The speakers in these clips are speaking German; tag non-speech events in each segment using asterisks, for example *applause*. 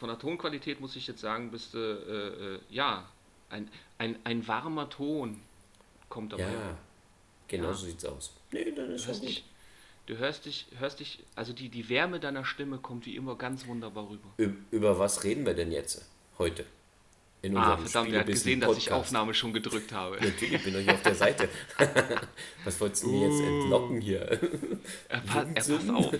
von der Tonqualität muss ich jetzt sagen, bist du, äh, äh, ja, ein, ein, ein warmer Ton kommt dabei. Ja, genau ja. so sieht's aus. Nee, dann ist das nicht. Du hörst dich, hörst dich, also die, die Wärme deiner Stimme kommt wie immer ganz wunderbar rüber. Über, über was reden wir denn jetzt heute? In ah, verdammt, er hat gesehen, Podcast. dass ich Aufnahme schon gedrückt habe. Natürlich, bin ich auf der Seite. *laughs* Was wolltest du mir jetzt entlocken hier? Er, *laughs* pa er passt auf.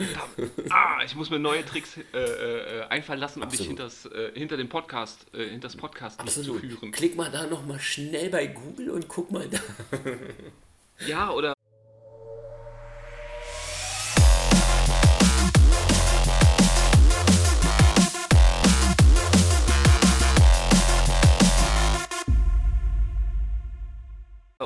Ah, ich muss mir neue Tricks äh, äh, einfallen lassen, um Absolut. dich hinters, äh, hinter dem Podcast, äh, hinter das Podcast zu führen. Klick mal da nochmal schnell bei Google und guck mal da. ja, oder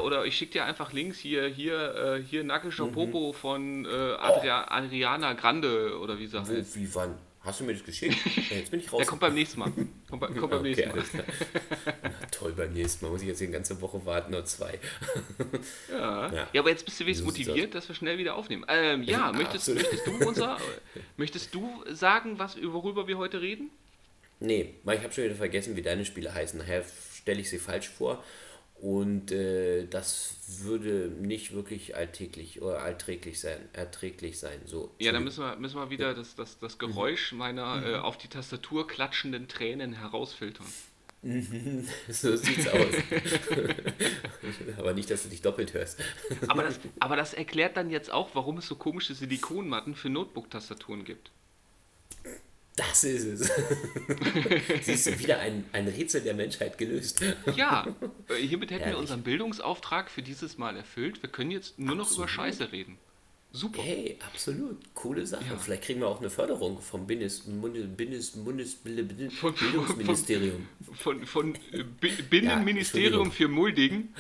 oder ich schicke dir einfach Links hier, hier, äh, hier nackischer mhm. Popo von äh, Adria oh. Adriana Grande oder wie sagt Wo, Wie, wann? Hast du mir das geschickt? *laughs* jetzt bin ich raus. Der kommt beim nächsten Mal. Kommt, bei, kommt beim okay, nächsten Mal. *laughs* Na, toll, beim nächsten Mal muss ich jetzt die ganze Woche warten, nur zwei. ja. ja. ja aber jetzt bist du wenigstens motiviert, dass wir schnell wieder aufnehmen. Ähm, ja, möchtest, möchtest, du unser, *laughs* möchtest du sagen, was, worüber wir heute reden? Nee, weil ich habe schon wieder vergessen, wie deine Spiele heißen. Nachher stelle ich sie falsch vor. Und äh, das würde nicht wirklich alltäglich oder allträglich sein, erträglich sein. So, ja, dann müssen wir, müssen wir wieder das, das, das Geräusch mhm. meiner mhm. Äh, auf die Tastatur klatschenden Tränen herausfiltern. *laughs* so sieht's aus. *laughs* aber nicht, dass du dich doppelt hörst. aber, das, aber das erklärt dann jetzt auch, warum es so komische Silikonmatten für Notebook-Tastaturen gibt. Das ist es. *laughs* Siehst du, wieder ein, ein Rätsel der Menschheit gelöst. ja, äh, hiermit hätten Ehrlich. wir unseren Bildungsauftrag für dieses Mal erfüllt. Wir können jetzt nur noch über Scheiße reden. Super. Hey, absolut. Coole Sache. Ja. Vielleicht kriegen wir auch eine Förderung vom Bundes, Bundes, Bundes, Bundes, Bildungsministerium. Von, von, von äh, Binnenministerium ja, für Muldigen.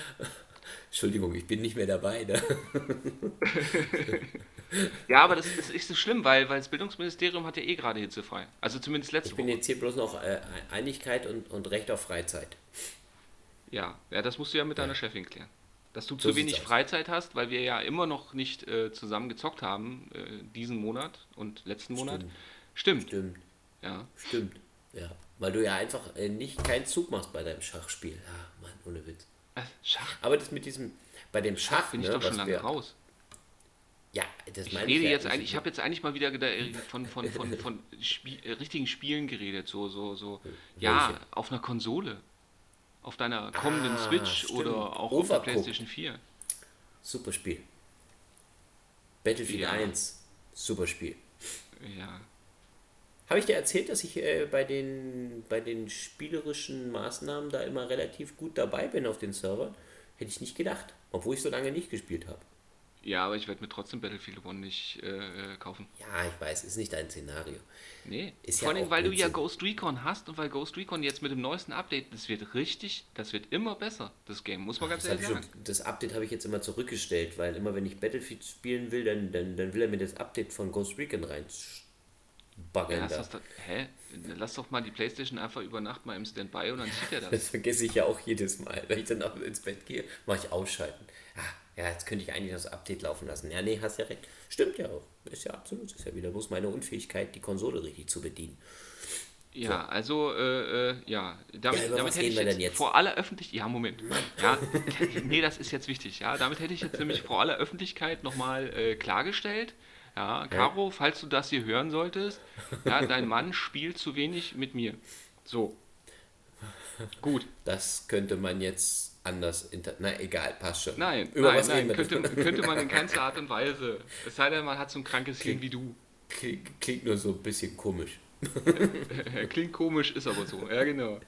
Entschuldigung, ich bin nicht mehr dabei. Ne? *laughs* ja, aber das ist nicht so schlimm, weil, weil das Bildungsministerium hat ja eh gerade hitzefrei. Also zumindest letzte Ich bin Woche. jetzt hier bloß noch äh, Einigkeit und, und Recht auf Freizeit. Ja, ja, das musst du ja mit ja. deiner Chefin klären. Dass du so zu wenig Freizeit hast, weil wir ja immer noch nicht äh, zusammen gezockt haben, äh, diesen Monat und letzten Monat. Stimmt. Stimmt. Stimmt. Ja. Stimmt. Ja. Weil du ja einfach äh, nicht keinen Zug machst bei deinem Schachspiel. Ja, Mann, ohne Witz. Schach. Aber das mit diesem, bei dem Schach, bin ich ne, doch schon lange wir, raus. Ja, das meine ich. Rede ich jetzt eigentlich, ich habe jetzt eigentlich mal wieder von, von, von, von Spie äh, richtigen Spielen geredet, so, so, so. Ja, auf einer Konsole. Auf deiner kommenden ah, Switch stimmt. oder auch Overcooked. auf der PlayStation 4. Super Spiel. Battlefield ja. 1, super Spiel. Ja. Habe ich dir erzählt, dass ich äh, bei, den, bei den spielerischen Maßnahmen da immer relativ gut dabei bin auf den Servern? Hätte ich nicht gedacht, obwohl ich so lange nicht gespielt habe. Ja, aber ich werde mir trotzdem Battlefield One nicht äh, äh, kaufen. Ja, ich weiß, ist nicht dein Szenario. Nee, ist vor allem, weil du ja Ghost Recon hast und weil Ghost Recon jetzt mit dem neuesten Update, das wird richtig, das wird immer besser, das Game, muss man Ach, ganz ehrlich sagen. Schon, das Update habe ich jetzt immer zurückgestellt, weil immer wenn ich Battlefield spielen will, dann, dann, dann will er mir das Update von Ghost Recon rein baggeln ja, da. hä? Lass doch mal die Playstation einfach über Nacht mal im Standby und dann zieht er das. *laughs* Das vergesse ich ja auch jedes Mal. Wenn ich dann ins Bett gehe, mache ich ausschalten. Ja, jetzt könnte ich eigentlich das Update laufen lassen. Ja, nee, hast ja recht. Stimmt ja auch. Ist ja absolut. Ist ja wieder bloß meine Unfähigkeit, die Konsole richtig zu bedienen. Ja, so. also, äh, äh, ja, damit, ja, damit hätte ich jetzt, jetzt, vor aller Öffentlichkeit, ja, Moment, ja, *laughs* nee, das ist jetzt wichtig, ja, damit hätte ich jetzt nämlich vor aller Öffentlichkeit nochmal äh, klargestellt, ja, Caro, falls du das hier hören solltest, ja, dein Mann spielt zu wenig mit mir. So. Gut. Das könnte man jetzt anders inter Na egal, passt schon. Nein, Über nein, was nein, könnte, könnte man in *laughs* keinster Art und Weise. Es sei denn, man hat so ein krankes Hirn wie du. Klingt, klingt nur so ein bisschen komisch. *laughs* klingt komisch, ist aber so. Ja, genau.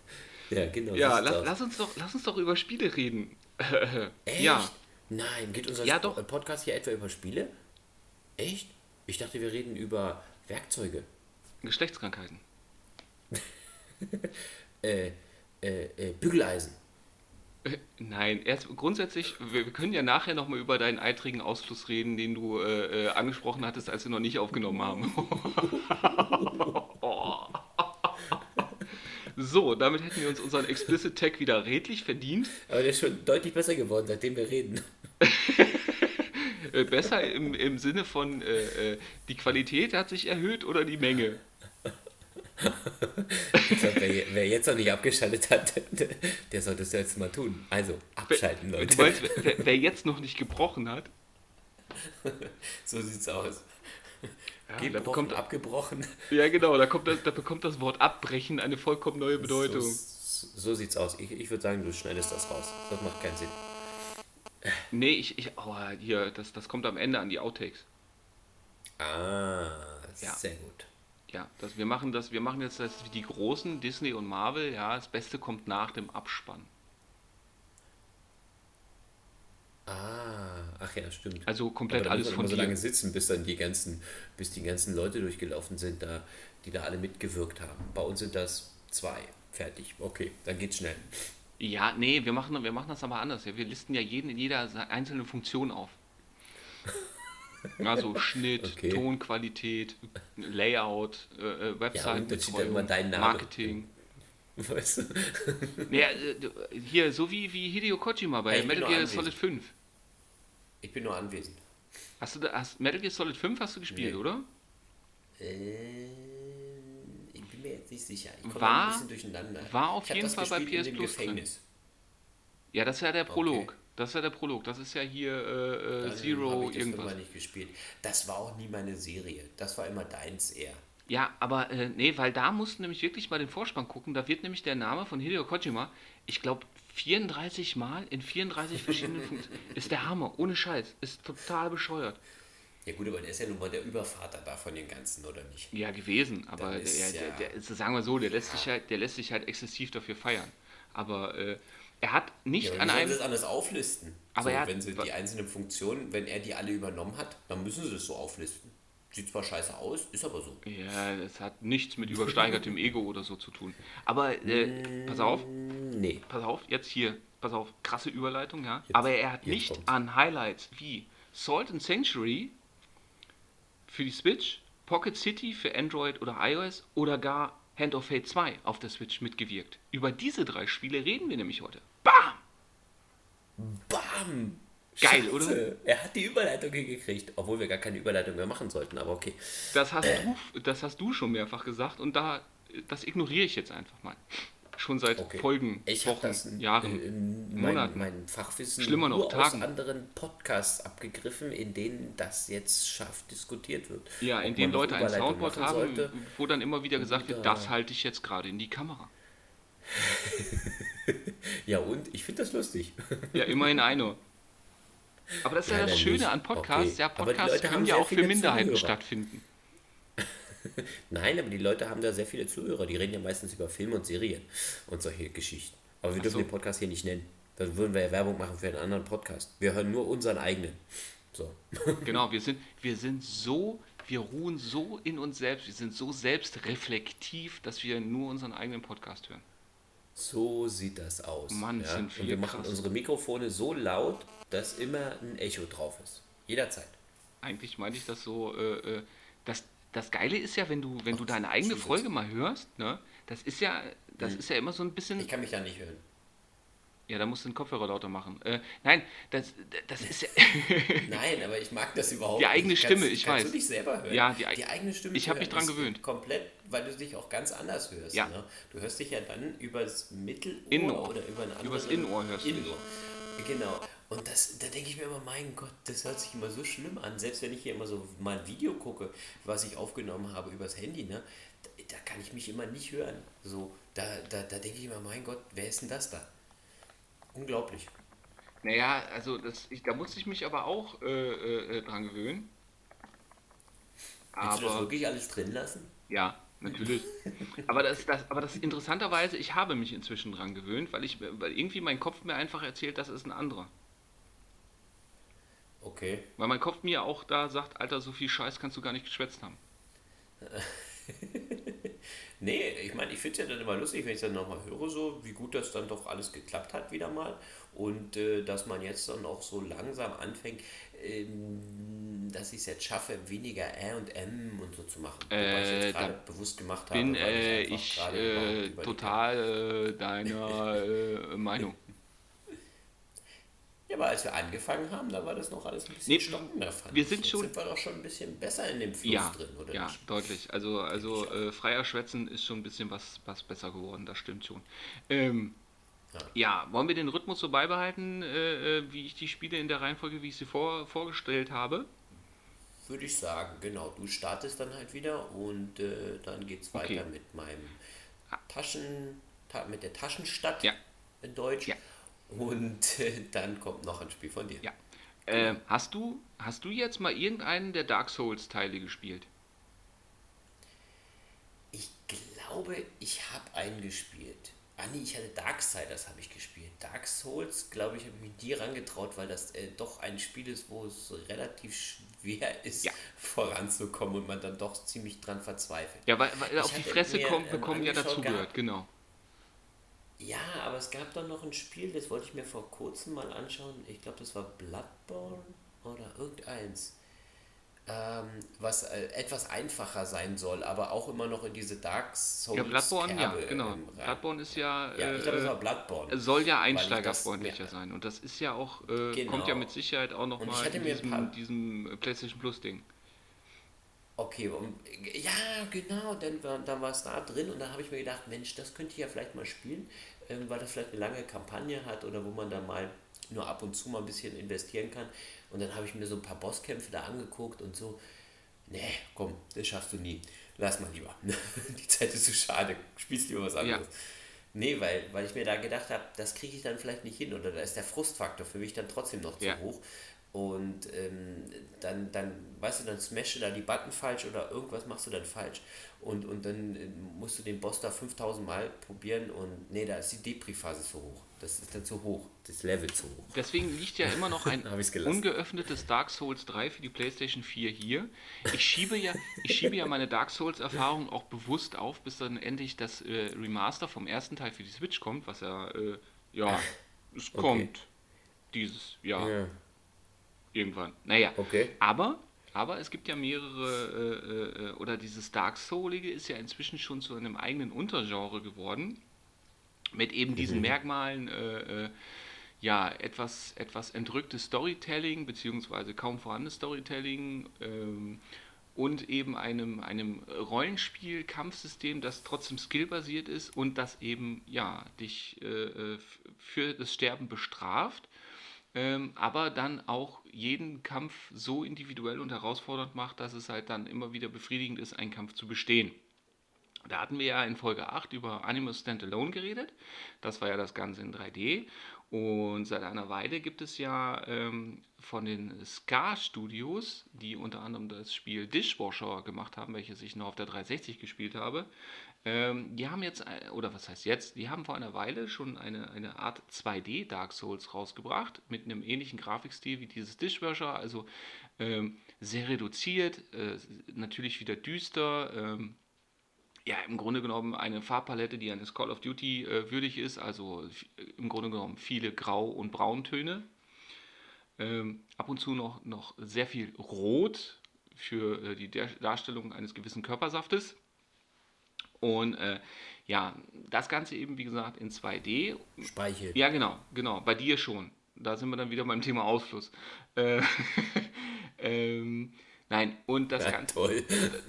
Ja, genau. Ja, lass, lass, uns doch, lass uns doch über Spiele reden. *laughs* Echt? Ja. Nein, geht unser ja, doch. Podcast hier etwa über Spiele? Echt? Ich dachte, wir reden über Werkzeuge. Geschlechtskrankheiten. äh, äh, äh, Bügeleisen. Äh, nein, erst grundsätzlich, wir, können ja nachher nochmal über deinen eitrigen Ausfluss reden, den du äh, äh, angesprochen hattest, als wir noch nicht aufgenommen haben. *laughs* so, damit hätten wir uns unseren Explicit Tag wieder redlich verdient. Aber der ist schon deutlich besser geworden, seitdem wir reden. *laughs* Äh, besser im, im Sinne von äh, die Qualität hat sich erhöht oder die Menge? *laughs* ich glaube, wer, wer, jetzt noch nicht abgeschaltet hat, der sollte es jetzt mal tun. Also, abschalten, Leute. Du meinst, wer, wer jetzt noch nicht gebrochen hat? *laughs* so sieht's aus. Ja, Gebrochen, bekommt, abgebrochen. Ja, genau, da, kommt das, da bekommt das Wort abbrechen eine vollkommen neue Bedeutung. So, so sieht's aus. Ich, ich würde sagen, du schneidest das raus. Das macht keinen Sinn. Nee, ich, ich oh, hier, das, das kommt am Ende an die Outtakes. Ah, ja. sehr gut. Ja, das, wir machen das, wir machen jetzt das wie die großen Disney und Marvel, ja, das Beste kommt nach dem Abspann. Ah, ach ja, stimmt. Also komplett alles von so lange sitzen, bis dann die ganzen, bis die ganzen Leute durchgelaufen sind, da, die da alle mitgewirkt haben. Bei uns sind das zwei. Fertig. Okay, dann geht's schnell. Ja, nee, wir machen, wir machen das aber anders. Wir listen ja jeden in jeder einzelne Funktion auf. *laughs* Also Schnitt, okay. Tonqualität, Layout, äh, äh Website, ja, Marketing. Weißt du? ja, äh, hier, so wie, wie Hideo Kojima bei hey, Metal Gear Solid 5. Ich bin nur anwesend. Hast du da, hast, Metal Gear Solid 5 hast du gespielt, nee. oder? Äh, ich bin mir jetzt nicht sicher. Ich komme war, ein bisschen durcheinander. War auf jeden Fall bei PS Plus drin. Ja, das ist ja der Prolog. Okay. Das ist ja der Prolog. Das ist ja hier äh, äh Zero ich irgendwas. Das nicht gespielt. Das war auch nie meine Serie. Das war immer deins eher. Ja, aber äh, nee, weil da mussten nämlich wirklich mal den Vorspann gucken. Da wird nämlich der Name von Hideo Kojima, ich glaube 34 Mal in 34 verschiedenen Funktionen. *laughs* Ist der Hammer, ohne Scheiß. Ist total bescheuert. Ja gut, aber der ist ja nun mal der Übervater da von den Ganzen, oder nicht? Ja, gewesen. Aber der, der, der, der, sagen wir so, der lässt, ja. sich halt, der lässt sich halt exzessiv dafür feiern. Aber äh, er hat nicht ja, an einem... das anders auflisten. Aber so, er hat, wenn sie die einzelnen Funktionen, wenn er die alle übernommen hat, dann müssen sie das so auflisten. Sieht zwar scheiße aus, ist aber so. Ja, das hat nichts mit übersteigertem Ego oder so zu tun. Aber äh, pass auf. Nee. Pass auf, jetzt hier. Pass auf, krasse Überleitung, ja. Jetzt, aber er hat nicht kommt's. an Highlights wie Salt and Sanctuary für die Switch, Pocket City für Android oder iOS oder gar Hand of Fate 2 auf der Switch mitgewirkt. Über diese drei Spiele reden wir nämlich heute. Bam! Bam! Geil, Scheiße. oder? Er hat die Überleitung hingekriegt, obwohl wir gar keine Überleitung mehr machen sollten, aber okay. Das hast, äh. du, das hast du schon mehrfach gesagt und da, das ignoriere ich jetzt einfach mal. Schon seit okay. Folgen, ich Wochen, das in, Jahren, in Monaten. Mein, mein Fachwissen Schlimmer noch, Tagen. aus anderen Podcasts abgegriffen, in denen das jetzt scharf diskutiert wird. Ja, in denen Leute ein Soundboard haben, sollte. wo dann immer wieder gesagt wird, das halte ich jetzt gerade in die Kamera. *laughs* ja und? Ich finde das lustig. ja, immerhin *laughs* einer. Aber das ist ja, ja das Schöne nicht. an Podcasts. Okay. Ja, Podcasts können ja auch für Minderheiten Zuhörer. stattfinden. *laughs* Nein, aber die Leute haben da sehr viele Zuhörer. Die reden ja meistens über Filme und Serien und solche Geschichten. Aber wir Ach dürfen so. den Podcast hier nicht nennen. Dann würden wir ja Werbung machen für einen anderen Podcast. Wir hören nur unseren eigenen. So. *laughs* Genau, wir sind, wir sind so, wir ruhen so in uns selbst, wir sind so selbstreflektiv, dass wir nur unseren eigenen Podcast hören. So sieht das aus. Mann, ja? sind wir Und wir machen krass. unsere Mikrofone so laut, dass immer ein Echo drauf ist. Jederzeit. Eigentlich meine ich das so, äh, äh, das, Geile ist ja, wenn du, wenn Ach, du deine eigene Folge mal hörst, ne, das ist ja, das hm. ist ja immer so ein bisschen. Ich kann mich ja nicht hören. Ja, da musst du den Kopfhörer lauter machen. Äh, nein, das, das ist ja. *laughs* *laughs* nein, aber ich mag das überhaupt Die eigene nicht. Stimme, kannst, ich kannst weiß. Kannst du dich selber hören? Ja, die, die eigene Stimme. Ich habe mich dran gewöhnt. Komplett, weil du dich auch ganz anders hörst. Ja. Ne? Du hörst dich ja dann übers Mittelohr Innenohr. oder über ein anderes. Übers Innenohr hörst du. Innenohr. Genau. Und das, da denke ich mir immer, mein Gott, das hört sich immer so schlimm an. Selbst wenn ich hier immer so mal ein Video gucke, was ich aufgenommen habe übers Handy, ne, da, da kann ich mich immer nicht hören. So, da, da, da denke ich immer, mein Gott, wer ist denn das da? Unglaublich. Naja, also das, ich, da muss ich mich aber auch äh, äh, dran gewöhnen. Aber, Willst du das wirklich alles drin lassen? Ja, natürlich. *laughs* aber, das, das, aber das interessanterweise, ich habe mich inzwischen dran gewöhnt, weil, ich, weil irgendwie mein Kopf mir einfach erzählt, das ist ein anderer. Okay. Weil mein Kopf mir auch da sagt, Alter, so viel Scheiß kannst du gar nicht geschwätzt haben. *laughs* nee, ich meine, ich finde es ja dann immer lustig, wenn ich dann nochmal höre, so wie gut das dann doch alles geklappt hat wieder mal. Und äh, dass man jetzt dann auch so langsam anfängt, ähm, dass ich es jetzt schaffe, weniger R und M und so zu machen. Äh, Wobei ich jetzt gerade bewusst gemacht bin, habe. Bin ich, ich äh, total äh, deiner *laughs* äh, Meinung. Ja, aber als wir angefangen haben, da war das noch alles ein bisschen nee, stockender, fand wir sind Jetzt schon, sind wir doch schon ein bisschen besser in dem Fluss ja, drin, oder Ja, nicht? deutlich. Also, also äh, freier Schwätzen ist schon ein bisschen was, was besser geworden, das stimmt schon. Ähm, ja. ja. wollen wir den Rhythmus so beibehalten, äh, äh, wie ich die Spiele in der Reihenfolge, wie ich sie vor, vorgestellt habe? Würde ich sagen, genau. Du startest dann halt wieder und äh, dann geht es weiter okay. mit meinem Taschen, ta mit der Taschenstadt ja. in Deutsch. Ja. Und äh, dann kommt noch ein Spiel von dir. Ja. Äh, hast, du, hast du jetzt mal irgendeinen der Dark Souls-Teile gespielt? Ich glaube, ich habe einen gespielt. Ah nee, ich hatte Darksiders habe ich gespielt. Dark Souls, glaube ich, habe ich mich dir rangetraut, weil das äh, doch ein Spiel ist, wo es relativ schwer ist, ja. voranzukommen und man dann doch ziemlich dran verzweifelt. Ja, weil, weil auf die Fresse kommt, bekommen ja dazu gehört, genau. Ja, aber es gab dann noch ein Spiel, das wollte ich mir vor kurzem mal anschauen. Ich glaube, das war Bloodborne oder irgendeins. Ähm, was äh, etwas einfacher sein soll, aber auch immer noch in diese Dark Souls. Ja, Bloodborne, Kerbe, ja, genau. Bloodborne ist ja. Ja, ich glaube, es war Bloodborne. Soll ja einsteigerfreundlicher sein. Und das ist ja auch, äh, genau. kommt ja mit Sicherheit auch noch und mal in diesem, diesem PlayStation Plus Ding. Okay, und, ja, genau, dann, dann war es da drin und da habe ich mir gedacht, Mensch, das könnte ich ja vielleicht mal spielen, ähm, weil das vielleicht eine lange Kampagne hat oder wo man da mal nur ab und zu mal ein bisschen investieren kann. Und dann habe ich mir so ein paar Bosskämpfe da angeguckt und so, nee, komm, das schaffst du nie. Lass mal lieber. *laughs* Die Zeit ist zu so schade. Spielst lieber was anderes. Ja. Nee, weil, weil ich mir da gedacht habe, das kriege ich dann vielleicht nicht hin oder da ist der Frustfaktor für mich dann trotzdem noch zu ja. hoch. Und ähm, dann, dann, weißt du, dann smashe da die Button falsch oder irgendwas machst du dann falsch. Und, und dann äh, musst du den Boss da 5000 Mal probieren und nee, da ist die Depri-Phase zu hoch. Das ist dann zu hoch, das Level zu hoch. Deswegen liegt ja immer noch ein *laughs* ungeöffnetes Dark Souls 3 für die PlayStation 4 hier. Ich schiebe ja, ich schiebe ja meine Dark Souls-Erfahrung auch bewusst auf, bis dann endlich das äh, Remaster vom ersten Teil für die Switch kommt, was ja, äh, ja, es okay. kommt dieses Jahr. Ja irgendwann. Naja, okay. aber, aber es gibt ja mehrere, äh, äh, oder dieses Dark Soulige ist ja inzwischen schon zu einem eigenen Untergenre geworden, mit eben diesen mhm. Merkmalen, äh, äh, ja, etwas, etwas entrücktes Storytelling, beziehungsweise kaum vorhandenes Storytelling, ähm, und eben einem, einem Rollenspiel-Kampfsystem, das trotzdem skillbasiert ist und das eben ja dich äh, äh für das Sterben bestraft ähm, aber dann auch jeden Kampf so individuell und herausfordernd macht, dass es halt dann immer wieder befriedigend ist, einen Kampf zu bestehen. Da hatten wir ja in Folge 8 über Animus Standalone geredet. Das war ja das Ganze in 3D. Und seit einer Weile gibt es ja ähm, von den Scar Studios, die unter anderem das Spiel Dishwasher gemacht haben, welches ich noch auf der 360 gespielt habe, ähm, die haben jetzt, äh, oder was heißt jetzt, die haben vor einer Weile schon eine, eine Art 2D Dark Souls rausgebracht, mit einem ähnlichen Grafikstil wie dieses Dishwasher, also ähm, sehr reduziert, äh, natürlich wieder düster, ähm, ja, im Grunde genommen eine Farbpalette, die eines Call of Duty äh, würdig ist, also im Grunde genommen viele Grau- und Brauntöne. Ähm, ab und zu noch, noch sehr viel Rot für äh, die Darstellung eines gewissen Körpersaftes. Und äh, ja, das Ganze eben, wie gesagt, in 2D. Speichel. Ja, genau, genau. Bei dir schon. Da sind wir dann wieder beim Thema Ausfluss. Äh, *laughs* ähm, nein, und das, ja, Ganze,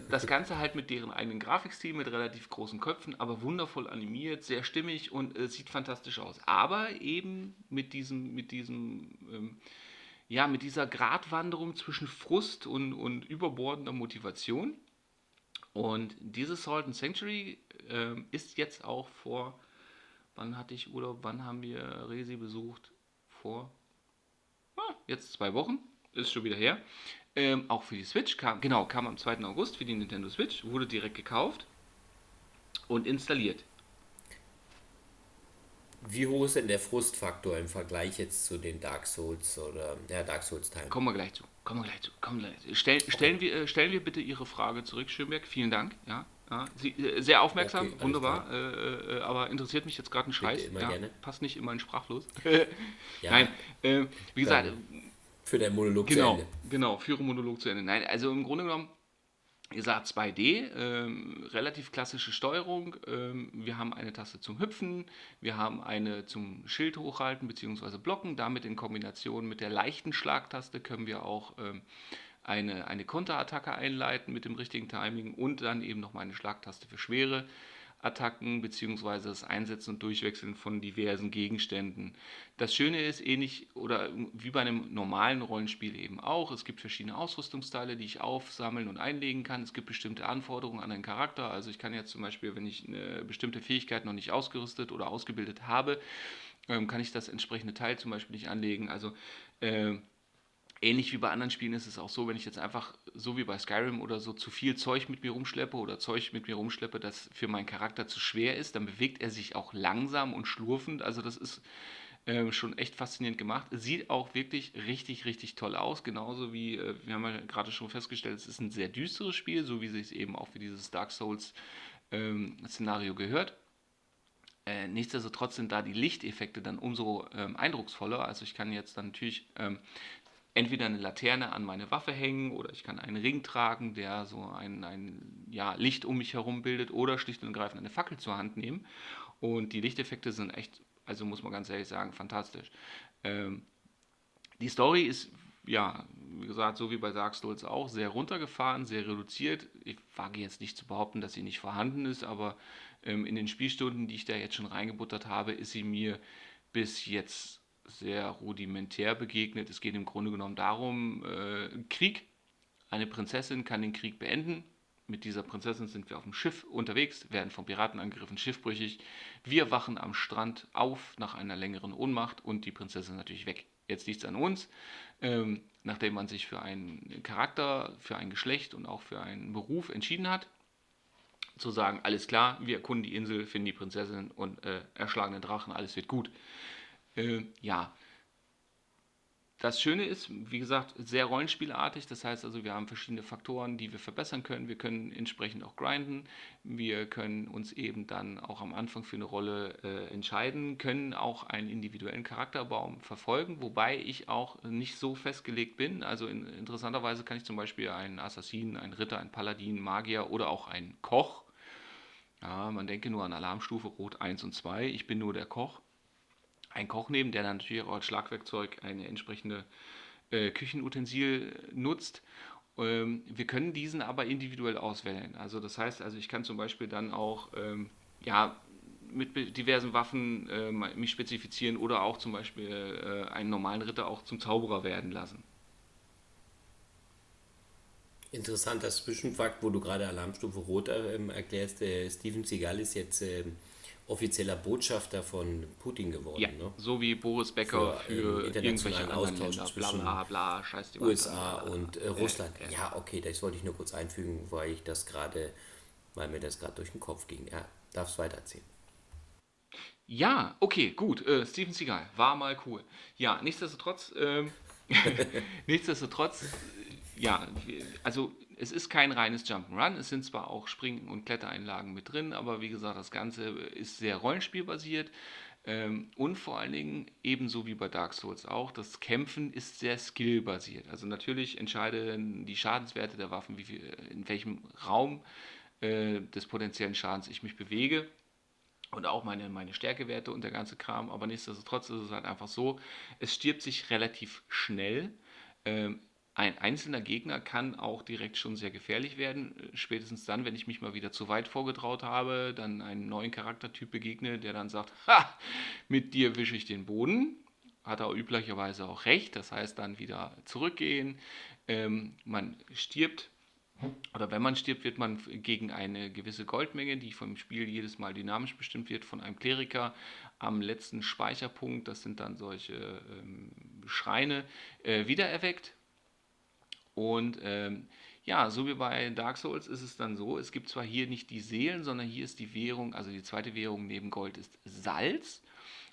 das Ganze halt mit deren eigenen Grafikstil, mit relativ großen Köpfen, aber wundervoll animiert, sehr stimmig und äh, sieht fantastisch aus. Aber eben mit diesem, mit diesem, ähm, ja, mit dieser Gratwanderung zwischen Frust und, und überbordender Motivation und dieses Salt and Sanctuary äh, ist jetzt auch vor, wann hatte ich Urlaub, wann haben wir Resi besucht? Vor, ah, jetzt zwei Wochen, ist schon wieder her. Ähm, auch für die Switch kam, genau, kam am 2. August für die Nintendo Switch, wurde direkt gekauft und installiert. Wie hoch ist denn der Frustfaktor im Vergleich jetzt zu den Dark Souls oder ja, Dark Souls Teilen? Kommen wir gleich zu. Kommen wir gleich zu. Kommen wir gleich zu. Stell, okay. stellen, wir, äh, stellen wir bitte Ihre Frage zurück, Schönberg. Vielen Dank. Ja, ja. Sie, äh, sehr aufmerksam, okay, wunderbar. Äh, äh, aber interessiert mich jetzt gerade ein Scheiß. Ja, passt nicht immer in sprachlos. *laughs* *laughs* ja. Nein, äh, wie gesagt. für den Monolog genau, zu Ende. Genau, führe Monolog zu Ende. Nein, also im Grunde genommen Ihr sagt 2D, ähm, relativ klassische Steuerung. Ähm, wir haben eine Taste zum Hüpfen, wir haben eine zum Schild hochhalten bzw. blocken. Damit in Kombination mit der leichten Schlagtaste können wir auch ähm, eine, eine Konterattacke einleiten mit dem richtigen Timing und dann eben nochmal eine Schlagtaste für schwere Attacken bzw. das Einsetzen und Durchwechseln von diversen Gegenständen. Das Schöne ist ähnlich oder wie bei einem normalen Rollenspiel eben auch. Es gibt verschiedene Ausrüstungsteile, die ich aufsammeln und einlegen kann. Es gibt bestimmte Anforderungen an einen Charakter. Also ich kann jetzt zum Beispiel, wenn ich eine bestimmte Fähigkeit noch nicht ausgerüstet oder ausgebildet habe, ähm, kann ich das entsprechende Teil zum Beispiel nicht anlegen. Also äh, ähnlich wie bei anderen Spielen ist es auch so, wenn ich jetzt einfach, so wie bei Skyrim oder so, zu viel Zeug mit mir rumschleppe oder Zeug mit mir rumschleppe, das für meinen Charakter zu schwer ist, dann bewegt er sich auch langsam und schlurfend. Also das ist äh, schon echt faszinierend gemacht. Sieht auch wirklich richtig, richtig toll aus. Genauso wie, äh, wir haben ja gerade schon festgestellt, es ist ein sehr düsteres Spiel, so wie sich es eben auch für dieses Dark Souls-Szenario ähm, gehört. Äh, nichtsdestotrotz sind da die Lichteffekte dann umso ähm, eindrucksvoller. Also ich kann jetzt dann natürlich ähm, entweder eine Laterne an meine Waffe hängen oder ich kann einen Ring tragen, der so ein, ein ja, Licht um mich herum bildet oder schlicht und ergreifend eine Fackel zur Hand nehmen. Und die Lichteffekte sind echt, also muss man ganz ehrlich sagen, fantastisch. Ähm, die Story ist, ja, wie gesagt, so wie bei Dark Souls auch, sehr runtergefahren, sehr reduziert. Ich wage jetzt nicht zu behaupten, dass sie nicht vorhanden ist, aber ähm, in den Spielstunden, die ich da jetzt schon reingebuttert habe, ist sie mir bis jetzt sehr rudimentär begegnet. Es geht im Grunde genommen darum, äh, Krieg. Eine Prinzessin kann den Krieg beenden. Mit dieser Prinzessin sind wir auf dem Schiff unterwegs, werden von Piraten angegriffen, schiffbrüchig. Wir wachen am Strand auf nach einer längeren Ohnmacht und die Prinzessin ist natürlich weg. Jetzt liegt es an uns, ähm, nachdem man sich für einen Charakter, für ein Geschlecht und auch für einen Beruf entschieden hat, zu sagen, alles klar, wir erkunden die Insel, finden die Prinzessin und äh, erschlagen den Drachen, alles wird gut. Äh, ja. Das Schöne ist, wie gesagt, sehr rollenspielartig. Das heißt also, wir haben verschiedene Faktoren, die wir verbessern können. Wir können entsprechend auch grinden. Wir können uns eben dann auch am Anfang für eine Rolle äh, entscheiden, können auch einen individuellen Charakterbaum verfolgen, wobei ich auch nicht so festgelegt bin. Also in, interessanterweise kann ich zum Beispiel einen Assassinen, einen Ritter, einen Paladin, Magier oder auch einen Koch. Ja, man denke nur an Alarmstufe Rot 1 und 2. Ich bin nur der Koch ein Koch nehmen, der dann natürlich auch als Schlagwerkzeug eine entsprechende äh, Küchenutensil nutzt. Ähm, wir können diesen aber individuell auswählen. Also das heißt, also ich kann zum Beispiel dann auch ähm, ja, mit diversen Waffen äh, mich spezifizieren oder auch zum Beispiel äh, einen normalen Ritter auch zum Zauberer werden lassen. Interessanter Zwischenfakt, wo du gerade Alarmstufe Rot ähm, erklärst. Steven Seagal ist jetzt ähm, offizieller Botschafter von Putin geworden. Ja, ne? so wie Boris Becker für, für irgendwelche Austausch Länder, zwischen bla, bla, bla, USA und äh, Russland. Äh, ja, okay, das wollte ich nur kurz einfügen, weil ich das gerade, weil mir das gerade durch den Kopf ging. Ja, darfst weitererzählen. Ja, okay, gut. Äh, Steven Seagal war mal cool. Ja, nichtsdestotrotz, ähm, *laughs* nichtsdestotrotz, ja, also es ist kein reines Jump'n'Run. Es sind zwar auch Springen- und Klettereinlagen mit drin, aber wie gesagt, das Ganze ist sehr rollenspielbasiert. Ähm, und vor allen Dingen, ebenso wie bei Dark Souls auch, das Kämpfen ist sehr skillbasiert. Also natürlich entscheiden die Schadenswerte der Waffen, viel, in welchem Raum äh, des potenziellen Schadens ich mich bewege und auch meine, meine Stärkewerte und der ganze Kram. Aber nichtsdestotrotz ist es halt einfach so, es stirbt sich relativ schnell. Ähm, ein einzelner Gegner kann auch direkt schon sehr gefährlich werden. Spätestens dann, wenn ich mich mal wieder zu weit vorgetraut habe, dann einen neuen Charaktertyp begegne, der dann sagt, ha, mit dir wische ich den Boden. Hat er üblicherweise auch recht. Das heißt dann wieder zurückgehen. Ähm, man stirbt oder wenn man stirbt, wird man gegen eine gewisse Goldmenge, die vom Spiel jedes Mal dynamisch bestimmt wird, von einem Kleriker am letzten Speicherpunkt, das sind dann solche ähm, Schreine, äh, wiedererweckt. Und ähm, ja, so wie bei Dark Souls ist es dann so, es gibt zwar hier nicht die Seelen, sondern hier ist die Währung, also die zweite Währung neben Gold ist Salz.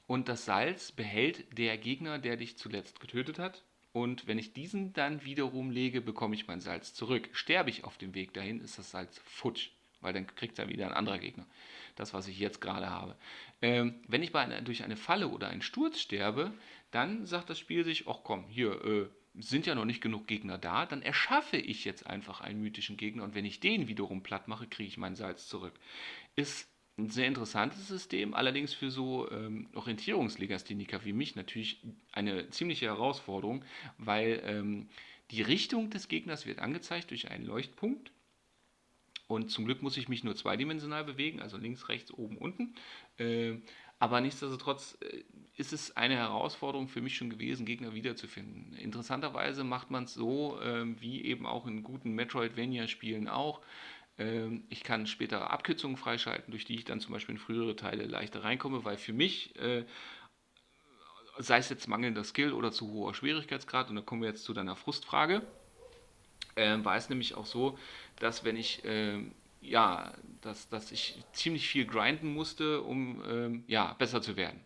Und das Salz behält der Gegner, der dich zuletzt getötet hat. Und wenn ich diesen dann wiederum lege, bekomme ich mein Salz zurück. Sterbe ich auf dem Weg dahin, ist das Salz futsch, weil dann kriegt er wieder ein anderer Gegner. Das, was ich jetzt gerade habe. Ähm, wenn ich bei einer, durch eine Falle oder einen Sturz sterbe, dann sagt das Spiel sich, ach komm, hier, äh, sind ja noch nicht genug Gegner da, dann erschaffe ich jetzt einfach einen mythischen Gegner und wenn ich den wiederum platt mache, kriege ich mein Salz zurück. Ist ein sehr interessantes System, allerdings für so ähm, Orientierungslegastheniker wie mich natürlich eine ziemliche Herausforderung, weil ähm, die Richtung des Gegners wird angezeigt durch einen Leuchtpunkt. Und zum Glück muss ich mich nur zweidimensional bewegen, also links, rechts, oben, unten. Äh, aber nichtsdestotrotz äh, ist es eine Herausforderung für mich schon gewesen, Gegner wiederzufinden. Interessanterweise macht man es so, äh, wie eben auch in guten Metroidvania-Spielen auch. Äh, ich kann später Abkürzungen freischalten, durch die ich dann zum Beispiel in frühere Teile leichter reinkomme, weil für mich, äh, sei es jetzt mangelnder Skill oder zu hoher Schwierigkeitsgrad, und da kommen wir jetzt zu deiner Frustfrage, äh, war es nämlich auch so, dass wenn ich ähm, ja, dass, dass ich ziemlich viel grinden musste, um ähm, ja, besser zu werden.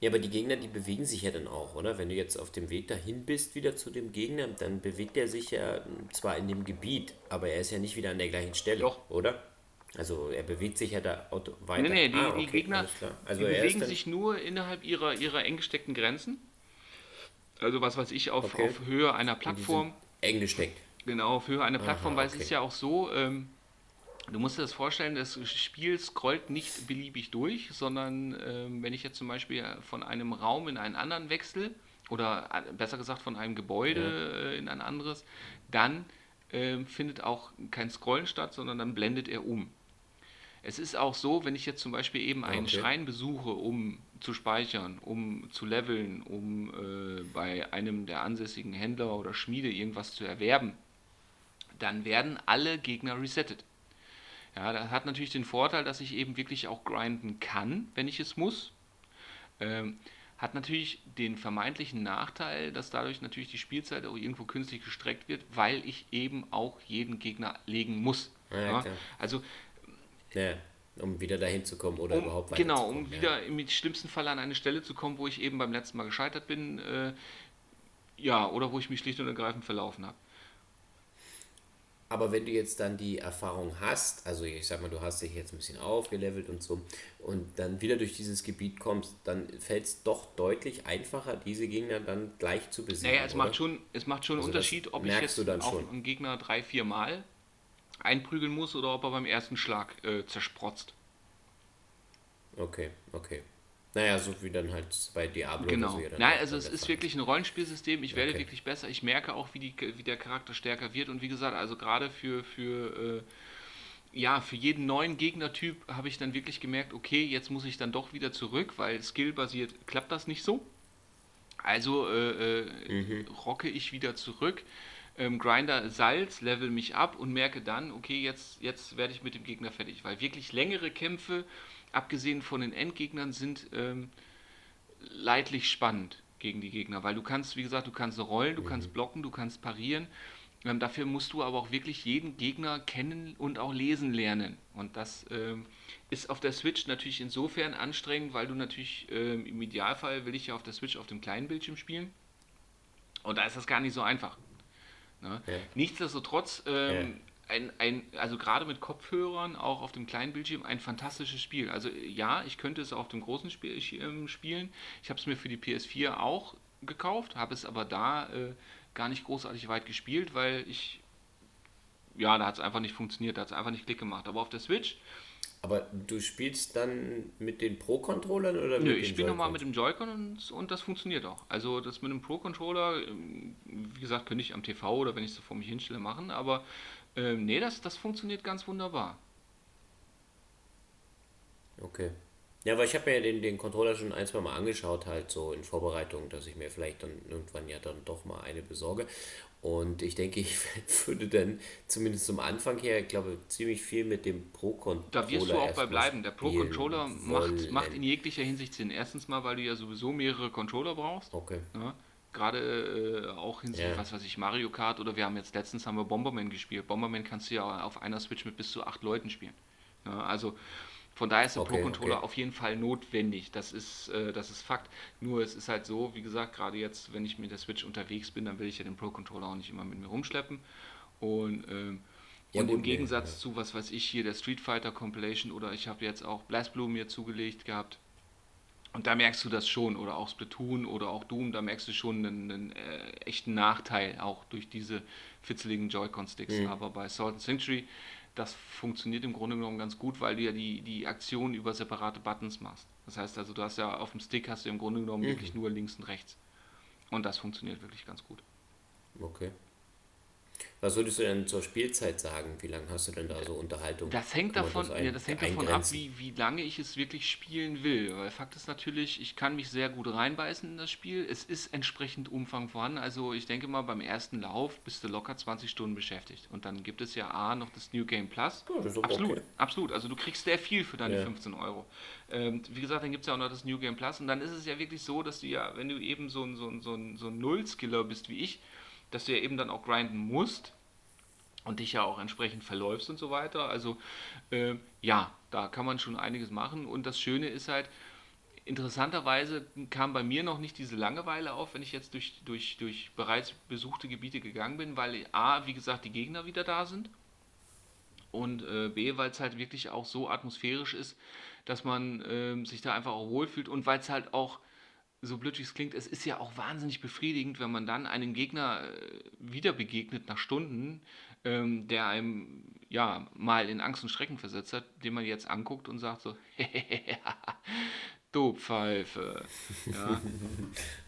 Ja, aber die Gegner, die bewegen sich ja dann auch, oder? Wenn du jetzt auf dem Weg dahin bist, wieder zu dem Gegner, dann bewegt er sich ja zwar in dem Gebiet, aber er ist ja nicht wieder an der gleichen Stelle, Doch. oder? Also er bewegt sich ja da weiter. Nee, nee, die, ah, okay, die Gegner also die bewegen sich nur innerhalb ihrer, ihrer eng gesteckten Grenzen. Also was weiß ich, auf, okay. auf Höhe einer Plattform. Eng gesteckt. Genau, Höhe einer Plattform, Aha, okay. weil es ist ja auch so, ähm, du musst dir das vorstellen, das Spiel scrollt nicht beliebig durch, sondern ähm, wenn ich jetzt zum Beispiel von einem Raum in einen anderen wechsle, oder äh, besser gesagt von einem Gebäude ja. äh, in ein anderes, dann äh, findet auch kein Scrollen statt, sondern dann blendet er um. Es ist auch so, wenn ich jetzt zum Beispiel eben einen okay. Schrein besuche, um zu speichern, um zu leveln, um äh, bei einem der ansässigen Händler oder Schmiede irgendwas zu erwerben, dann werden alle Gegner resettet. Ja, das hat natürlich den Vorteil, dass ich eben wirklich auch grinden kann, wenn ich es muss. Ähm, hat natürlich den vermeintlichen Nachteil, dass dadurch natürlich die Spielzeit auch irgendwo künstlich gestreckt wird, weil ich eben auch jeden Gegner legen muss. Ja, ja, also ja, um wieder dahin zu kommen oder um, überhaupt weiter Genau, um wieder im schlimmsten Fall an eine Stelle zu kommen, wo ich eben beim letzten Mal gescheitert bin, äh, ja, oder wo ich mich schlicht und ergreifend verlaufen habe. Aber wenn du jetzt dann die Erfahrung hast, also ich sag mal, du hast dich jetzt ein bisschen aufgelevelt und so, und dann wieder durch dieses Gebiet kommst, dann fällt es doch deutlich einfacher, diese Gegner dann gleich zu besiegen. Naja, es oder? macht schon, es macht schon also einen Unterschied, ob ich jetzt auch schon. einen Gegner drei, vier Mal einprügeln muss oder ob er beim ersten Schlag äh, zersprotzt. Okay, okay. Naja, so wie dann halt bei Diablo. Genau. So Nein, also es ist wirklich ein Rollenspielsystem. Ich werde okay. wirklich besser. Ich merke auch, wie, die, wie der Charakter stärker wird. Und wie gesagt, also gerade für, für, äh, ja, für jeden neuen Gegnertyp habe ich dann wirklich gemerkt, okay, jetzt muss ich dann doch wieder zurück, weil skillbasiert klappt das nicht so. Also äh, äh, mhm. rocke ich wieder zurück. Ähm, Grinder Salz, level mich ab und merke dann, okay, jetzt, jetzt werde ich mit dem Gegner fertig. Weil wirklich längere Kämpfe abgesehen von den Endgegnern, sind ähm, leidlich spannend gegen die Gegner, weil du kannst, wie gesagt, du kannst rollen, du mhm. kannst blocken, du kannst parieren. Ähm, dafür musst du aber auch wirklich jeden Gegner kennen und auch lesen lernen. Und das ähm, ist auf der Switch natürlich insofern anstrengend, weil du natürlich ähm, im Idealfall will ich ja auf der Switch auf dem kleinen Bildschirm spielen. Und da ist das gar nicht so einfach. Ne? Ja. Nichtsdestotrotz ähm, ein, ein, also gerade mit Kopfhörern, auch auf dem kleinen Bildschirm, ein fantastisches Spiel. Also ja, ich könnte es auf dem großen Spiel, ähm, spielen. Ich habe es mir für die PS4 auch gekauft, habe es aber da äh, gar nicht großartig weit gespielt, weil ich, ja, da hat es einfach nicht funktioniert, da hat es einfach nicht Klick gemacht. Aber auf der Switch. Aber du spielst dann mit den Pro-Controllern oder mit Nö, ich spiele nochmal mit dem Joy-Con und, und das funktioniert auch. Also das mit dem Pro-Controller, ähm, wie gesagt, könnte ich am TV oder wenn ich es so vor mich hinstelle machen, aber ähm, nee, das, das funktioniert ganz wunderbar. Okay. Ja, weil ich habe mir den, den Controller schon ein, zwei Mal angeschaut, halt so in Vorbereitung, dass ich mir vielleicht dann irgendwann ja dann doch mal eine besorge. Und ich denke, ich *laughs* würde dann zumindest zum Anfang her, ich glaube, ziemlich viel mit dem Pro-Controller. Da wirst du auch bei bleiben. Der Pro-Controller macht, macht in jeglicher Hinsicht Sinn. Erstens mal, weil du ja sowieso mehrere Controller brauchst. Okay. Ja. Gerade äh, auch hinsichtlich, yeah. was weiß ich, Mario Kart oder wir haben jetzt letztens haben wir Bomberman gespielt. Bomberman kannst du ja auf einer Switch mit bis zu acht Leuten spielen. Ja, also von daher ist der okay, Pro-Controller okay. auf jeden Fall notwendig. Das ist, äh, das ist Fakt. Nur es ist halt so, wie gesagt, gerade jetzt, wenn ich mit der Switch unterwegs bin, dann will ich ja den Pro-Controller auch nicht immer mit mir rumschleppen. Und, ähm, ja, und im Gegensatz ja. zu, was weiß ich, hier der Street Fighter Compilation oder ich habe jetzt auch Blast Blue mir zugelegt gehabt Und da merkst du das schon, oder auch Splatoon oder auch Doom, da merkst du schon einen, einen äh, echten Nachteil, auch durch diese fitzeligen Joy-Con-Sticks. Mhm. Aber bei Salt and Sanctuary, das funktioniert im Grunde genommen ganz gut, weil du ja die, die Aktion über separate Buttons machst. Das heißt also, du hast ja auf dem Stick hast du im Grunde genommen mhm. wirklich nur links und rechts. Und das funktioniert wirklich ganz gut. Okay. Was würdest du denn zur Spielzeit sagen? Wie lange hast du denn da so Unterhaltung? Das hängt davon, das ein, ja, das hängt davon ab, wie, wie lange ich es wirklich spielen will. Weil Fakt ist natürlich, ich kann mich sehr gut reinbeißen in das Spiel. Es ist entsprechend Umfang vorhanden. Also ich denke mal, beim ersten Lauf bist du locker 20 Stunden beschäftigt. Und dann gibt es ja A noch das New Game Plus. Ja, absolut, okay. absolut. Also du kriegst sehr viel für deine ja. 15 Euro. Ähm, wie gesagt, dann gibt es ja auch noch das New Game Plus. Und dann ist es ja wirklich so, dass du ja, wenn du eben so ein, so ein, so ein, so ein Null-Skiller bist wie ich, dass du ja eben dann auch grinden musst und dich ja auch entsprechend verläufst und so weiter. Also äh, ja, da kann man schon einiges machen. Und das Schöne ist halt, interessanterweise kam bei mir noch nicht diese Langeweile auf, wenn ich jetzt durch, durch, durch bereits besuchte Gebiete gegangen bin, weil A, wie gesagt, die Gegner wieder da sind. Und äh, B, weil es halt wirklich auch so atmosphärisch ist, dass man äh, sich da einfach auch wohlfühlt und weil es halt auch so blöd wie es klingt, es ist ja auch wahnsinnig befriedigend, wenn man dann einem Gegner äh, wieder begegnet nach Stunden, ähm, der einem ja mal in Angst und Schrecken versetzt hat, den man jetzt anguckt und sagt so, *laughs* du Pfeife. Ja,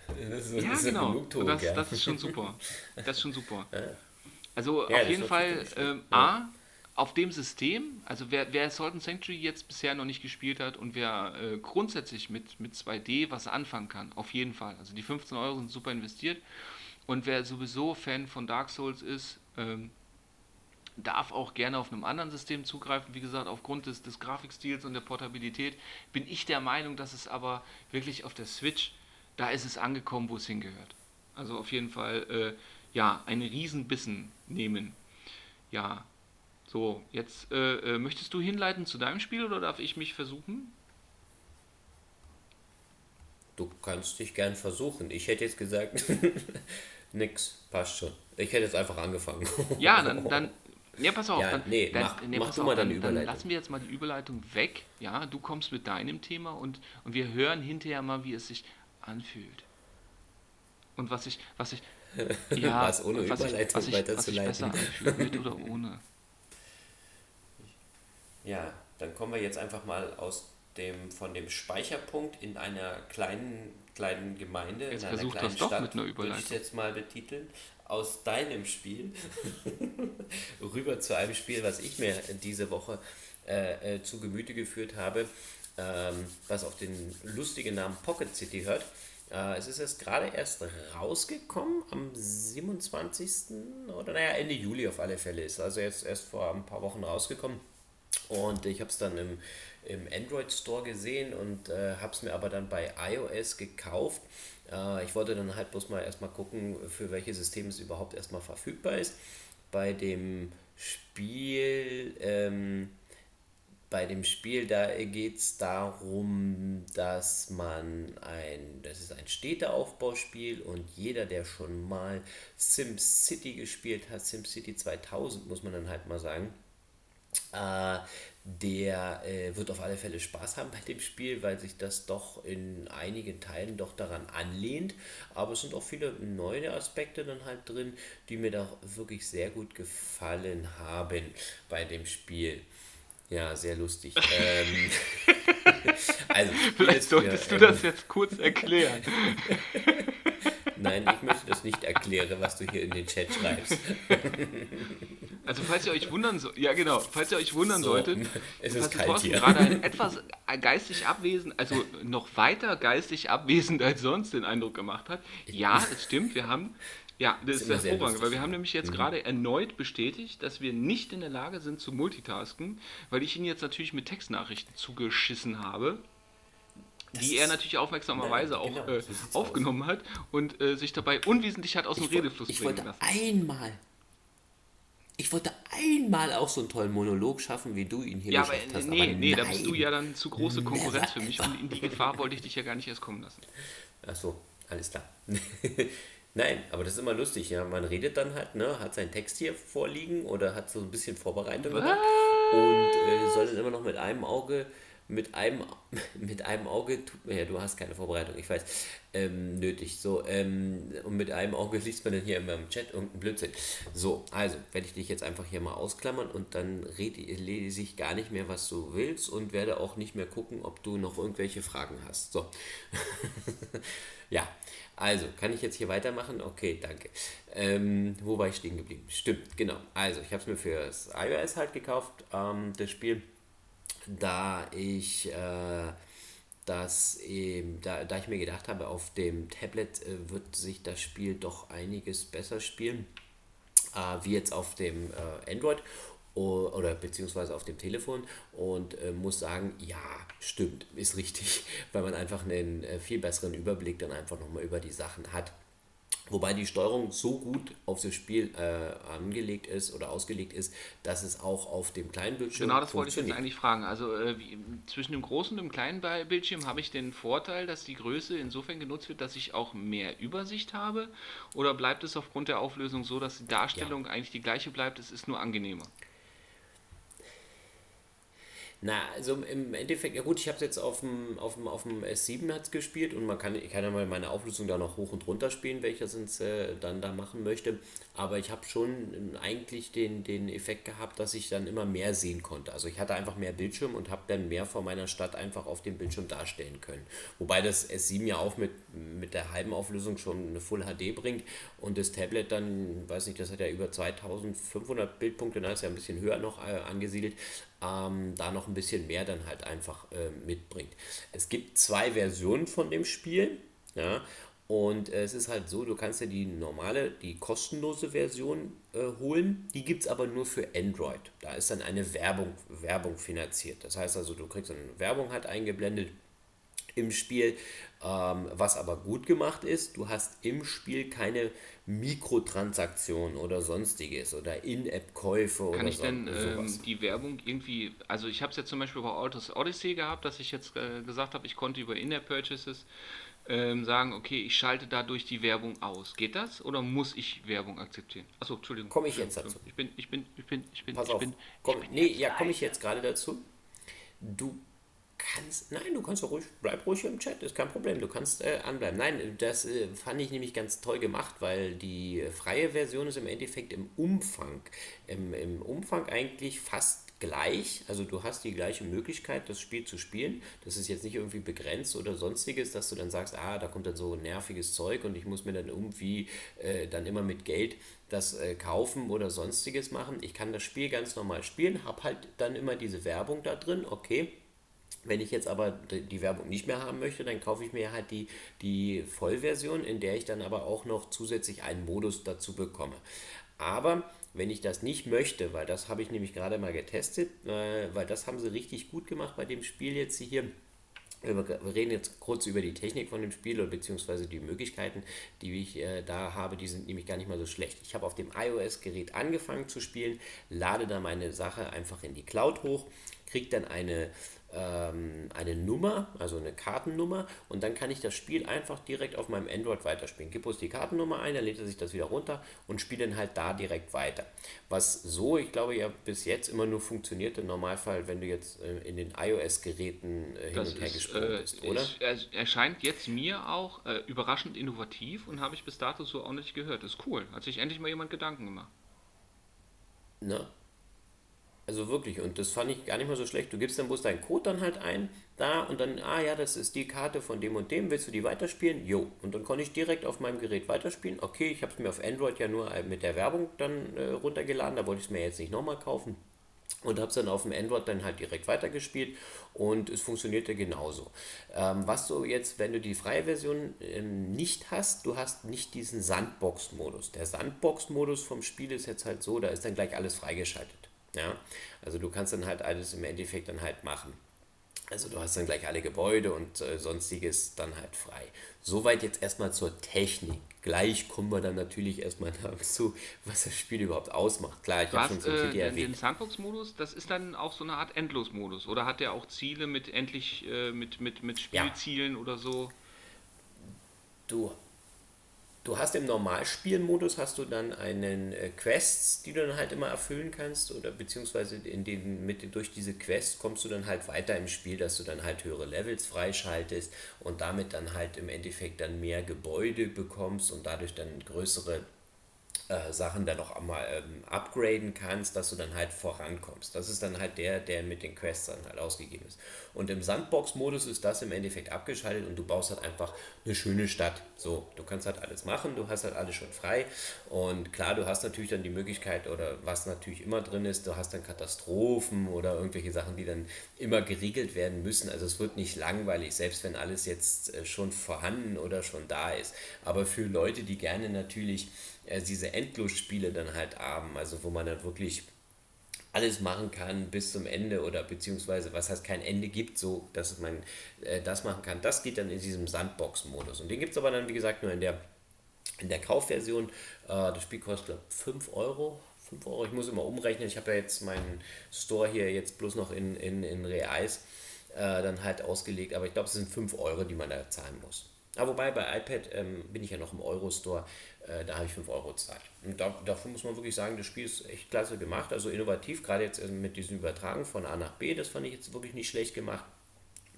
*laughs* das ist, ja das genau. das, das, ist schon super. Das ist schon super. *laughs* Also ja, auf jeden Fall ähm, A, auf dem System, also wer, wer Salt Sanctuary jetzt bisher noch nicht gespielt hat und wer äh, grundsätzlich mit, mit 2D was anfangen kann, auf jeden Fall. Also die 15 Euro sind super investiert. Und wer sowieso Fan von Dark Souls ist, ähm, darf auch gerne auf einem anderen System zugreifen. Wie gesagt, aufgrund des, des Grafikstils und der Portabilität bin ich der Meinung, dass es aber wirklich auf der Switch, da ist es angekommen, wo es hingehört. Also auf jeden Fall, äh, ja, einen Riesenbissen nehmen. Ja, so, jetzt äh, äh, möchtest du hinleiten zu deinem Spiel oder darf ich mich versuchen? Du kannst dich gern versuchen. Ich hätte jetzt gesagt, *laughs* nix, passt schon. Ich hätte jetzt einfach angefangen. *laughs* ja, dann, dann ja, pass auf. Ja, dann, nee, dann, mach, nee, mach du auf, mal deine Überleitung. Dann lassen wir jetzt mal die Überleitung weg. Ja, du kommst mit deinem Thema und, und wir hören hinterher mal, wie es sich anfühlt. Und was ich, was ich, *laughs* ja, was ohne was Überleitung ich, was ich, weiterzuleiten. Was ich besser anfühlt, mit oder ohne. Ja, dann kommen wir jetzt einfach mal aus dem, von dem Speicherpunkt in einer kleinen, kleinen Gemeinde, jetzt in einer kleinen Stadt, mit einer Überleitung. würde ich jetzt mal betiteln, aus deinem Spiel *laughs* rüber zu einem Spiel, was ich mir diese Woche äh, äh, zu Gemüte geführt habe, ähm, was auf den lustigen Namen Pocket City hört. Äh, es ist jetzt gerade erst rausgekommen am 27. oder naja, Ende Juli auf alle Fälle ist. Also jetzt erst vor ein paar Wochen rausgekommen. Und ich habe es dann im, im Android Store gesehen und äh, habe es mir aber dann bei iOS gekauft. Äh, ich wollte dann halt bloß mal erstmal gucken, für welche Systeme es überhaupt erstmal verfügbar ist. Bei dem Spiel, ähm, bei dem Spiel, da geht es darum, dass man ein, das ist ein Städteaufbauspiel und jeder, der schon mal SimCity gespielt hat, SimCity 2000, muss man dann halt mal sagen, äh, der äh, wird auf alle Fälle Spaß haben bei dem Spiel, weil sich das doch in einigen Teilen doch daran anlehnt. Aber es sind auch viele neue Aspekte dann halt drin, die mir doch wirklich sehr gut gefallen haben bei dem Spiel. Ja, sehr lustig. *laughs* ähm, *laughs* also, Vielleicht solltest für, du ähm, das jetzt kurz erklären. *laughs* Nein, ich möchte das nicht erklären, was du hier in den Chat schreibst. *laughs* Also falls ihr euch wundern solltet, ja genau, falls ihr euch wundern so, solltet, *laughs* es ist kalt Thorsten hier. gerade ein *laughs* etwas geistig abwesend, also noch weiter geistig abwesend als sonst den Eindruck gemacht hat. Ja, es stimmt, wir haben ja, das, das ist hervorragend, weil wir haben nämlich jetzt mhm. gerade erneut bestätigt, dass wir nicht in der Lage sind zu multitasken, weil ich ihn jetzt natürlich mit Textnachrichten zugeschissen habe die er natürlich aufmerksamerweise ja, genau, auch äh, aufgenommen aus. hat und äh, sich dabei unwesentlich hat aus dem Redefluss ich bringen lassen. Ich wollte einmal, ich wollte einmal auch so einen tollen Monolog schaffen, wie du ihn hier ja, geschafft aber, hast. Nee, aber nee, da bist du ja dann zu große Konkurrenz für mich und in die Gefahr wollte ich dich ja gar nicht erst kommen lassen. Ach so, alles klar. *laughs* Nein, aber das ist immer lustig, ja. Man redet dann halt, ne, hat seinen Text hier vorliegen oder hat so ein bisschen Vorbereitung gemacht und äh, soll dann immer noch mit einem Auge mit einem, *laughs* mit einem Auge, ja, du hast keine Vorbereitung, ich weiß, ähm, nötig. So, ähm, und mit einem Auge *laughs* liest man dann hier immer im Chat irgendeinen Blödsinn. So, also, werde ich dich jetzt einfach hier mal ausklammern und dann rede, lese ich gar nicht mehr, was du willst und werde auch nicht mehr gucken, ob du noch irgendwelche Fragen hast. So. *laughs* ja, also, kann ich jetzt hier weitermachen? Okay, danke. Ähm, wo war ich stehen geblieben? Stimmt, genau. Also, ich habe es mir für das iOS halt gekauft, ähm, das Spiel da ich äh, das eben, da, da ich mir gedacht habe, auf dem Tablet äh, wird sich das Spiel doch einiges besser spielen, äh, wie jetzt auf dem äh, Android oder beziehungsweise auf dem Telefon und äh, muss sagen, ja, stimmt, ist richtig, *laughs* weil man einfach einen äh, viel besseren Überblick dann einfach nochmal über die Sachen hat. Wobei die Steuerung so gut auf das Spiel äh, angelegt ist oder ausgelegt ist, dass es auch auf dem kleinen Bildschirm Genau, das wollte ich jetzt eigentlich fragen. Also äh, wie, zwischen dem großen und dem kleinen Bildschirm habe ich den Vorteil, dass die Größe insofern genutzt wird, dass ich auch mehr Übersicht habe? Oder bleibt es aufgrund der Auflösung so, dass die Darstellung ja. eigentlich die gleiche bleibt, es ist nur angenehmer? Na, also im Endeffekt, ja gut, ich habe es jetzt auf dem, auf dem, auf dem S7 hat's gespielt und man kann, ich kann ja mal meine Auflösung da noch hoch und runter spielen, welches es äh, dann da machen möchte. Aber ich habe schon eigentlich den, den Effekt gehabt, dass ich dann immer mehr sehen konnte. Also ich hatte einfach mehr Bildschirm und habe dann mehr von meiner Stadt einfach auf dem Bildschirm darstellen können. Wobei das S7 ja auch mit, mit der halben Auflösung schon eine Full HD bringt und das Tablet dann, weiß nicht, das hat ja über 2500 Bildpunkte, da ist ja ein bisschen höher noch äh, angesiedelt ähm, da noch ein bisschen mehr dann halt einfach äh, mitbringt. Es gibt zwei Versionen von dem Spiel. Ja, und äh, es ist halt so, du kannst ja die normale, die kostenlose Version äh, holen. Die gibt es aber nur für Android. Da ist dann eine Werbung, Werbung finanziert. Das heißt also, du kriegst eine Werbung halt eingeblendet im Spiel. Ähm, was aber gut gemacht ist, du hast im Spiel keine Mikrotransaktionen oder sonstiges oder In-App-Käufe oder Kann ich so, denn ähm, die Werbung irgendwie, also ich habe es jetzt zum Beispiel bei Autos Odyssey gehabt, dass ich jetzt äh, gesagt habe, ich konnte über In-App-Purchases ähm, sagen, okay, ich schalte dadurch die Werbung aus. Geht das oder muss ich Werbung akzeptieren? Achso, Entschuldigung. Komme ich jetzt dazu? Ich bin, ich bin, ich bin, ich bin, Pass ich auf. bin. Komm, nee, ja, komme ich jetzt gerade dazu. Du kannst, nein, du kannst ruhig, bleib ruhig im Chat, ist kein Problem, du kannst äh, anbleiben. Nein, das äh, fand ich nämlich ganz toll gemacht, weil die freie Version ist im Endeffekt im Umfang, im, im Umfang eigentlich fast gleich. Also du hast die gleiche Möglichkeit, das Spiel zu spielen. Das ist jetzt nicht irgendwie begrenzt oder sonstiges, dass du dann sagst, ah, da kommt dann so nerviges Zeug und ich muss mir dann irgendwie äh, dann immer mit Geld das äh, kaufen oder sonstiges machen. Ich kann das Spiel ganz normal spielen, habe halt dann immer diese Werbung da drin, okay wenn ich jetzt aber die Werbung nicht mehr haben möchte, dann kaufe ich mir halt die, die Vollversion, in der ich dann aber auch noch zusätzlich einen Modus dazu bekomme. Aber wenn ich das nicht möchte, weil das habe ich nämlich gerade mal getestet, äh, weil das haben sie richtig gut gemacht bei dem Spiel jetzt hier. Wir reden jetzt kurz über die Technik von dem Spiel oder beziehungsweise die Möglichkeiten, die ich äh, da habe. Die sind nämlich gar nicht mal so schlecht. Ich habe auf dem iOS-Gerät angefangen zu spielen, lade da meine Sache einfach in die Cloud hoch, kriege dann eine eine Nummer, also eine Kartennummer und dann kann ich das Spiel einfach direkt auf meinem Android weiterspielen. Gib uns die Kartennummer ein, dann lädt er sich das wieder runter und spielt dann halt da direkt weiter. Was so, ich glaube ja bis jetzt immer nur funktioniert im Normalfall, wenn du jetzt äh, in den iOS-Geräten äh, hin das und her gesprungen äh, bist, oder? Es erscheint jetzt mir auch äh, überraschend innovativ und habe ich bis dato so auch nicht gehört. Ist cool. Hat sich endlich mal jemand Gedanken gemacht. Na, also wirklich, und das fand ich gar nicht mal so schlecht. Du gibst dann bloß deinen Code dann halt ein, da und dann, ah ja, das ist die Karte von dem und dem, willst du die weiterspielen? Jo. Und dann konnte ich direkt auf meinem Gerät weiterspielen. Okay, ich habe es mir auf Android ja nur äh, mit der Werbung dann äh, runtergeladen, da wollte ich es mir jetzt nicht nochmal kaufen. Und habe es dann auf dem Android dann halt direkt weitergespielt und es funktionierte genauso. Ähm, was du jetzt, wenn du die freie Version ähm, nicht hast, du hast nicht diesen Sandbox-Modus. Der Sandbox-Modus vom Spiel ist jetzt halt so, da ist dann gleich alles freigeschaltet. Ja? Also du kannst dann halt alles im Endeffekt dann halt machen. Also du hast dann gleich alle Gebäude und äh, sonstiges dann halt frei. Soweit jetzt erstmal zur Technik. Gleich kommen wir dann natürlich erstmal *laughs* dazu, was das Spiel überhaupt ausmacht. Klar, ich habe schon so viel äh, erwähnt. Den Sandbox-Modus, das ist dann auch so eine Art Endlos-Modus. Oder hat der auch Ziele mit endlich, äh, mit, mit, mit Spielzielen ja. oder so? Du Du hast im Normalspielmodus hast du dann einen äh, Quests, die du dann halt immer erfüllen kannst? Oder beziehungsweise in den, mit, durch diese Quests kommst du dann halt weiter im Spiel, dass du dann halt höhere Levels freischaltest und damit dann halt im Endeffekt dann mehr Gebäude bekommst und dadurch dann größere äh, Sachen dann noch einmal ähm, upgraden kannst, dass du dann halt vorankommst. Das ist dann halt der, der mit den Quests dann halt ausgegeben ist. Und im Sandbox-Modus ist das im Endeffekt abgeschaltet und du baust halt einfach eine schöne Stadt. So, du kannst halt alles machen, du hast halt alles schon frei. Und klar, du hast natürlich dann die Möglichkeit, oder was natürlich immer drin ist, du hast dann Katastrophen oder irgendwelche Sachen, die dann immer geregelt werden müssen. Also es wird nicht langweilig, selbst wenn alles jetzt äh, schon vorhanden oder schon da ist. Aber für Leute, die gerne natürlich äh, diese Endlosspiele dann halt haben, also wo man dann wirklich alles machen kann bis zum Ende oder beziehungsweise was heißt kein Ende gibt, so dass man äh, das machen kann. Das geht dann in diesem Sandbox-Modus. Und den gibt es aber dann, wie gesagt, nur in der, in der Kaufversion. Äh, das Spiel kostet, glaube 5 Euro. 5 Euro, ich muss immer umrechnen. Ich habe ja jetzt meinen Store hier jetzt bloß noch in, in, in Reais äh, dann halt ausgelegt, aber ich glaube, es sind 5 Euro, die man da zahlen muss. Aber wobei bei iPad ähm, bin ich ja noch im Euro-Store, da habe ich 5 Euro gezahlt. Und da, davon muss man wirklich sagen, das Spiel ist echt klasse gemacht, also innovativ, gerade jetzt äh, mit diesem Übertragen von A nach B, das fand ich jetzt wirklich nicht schlecht gemacht.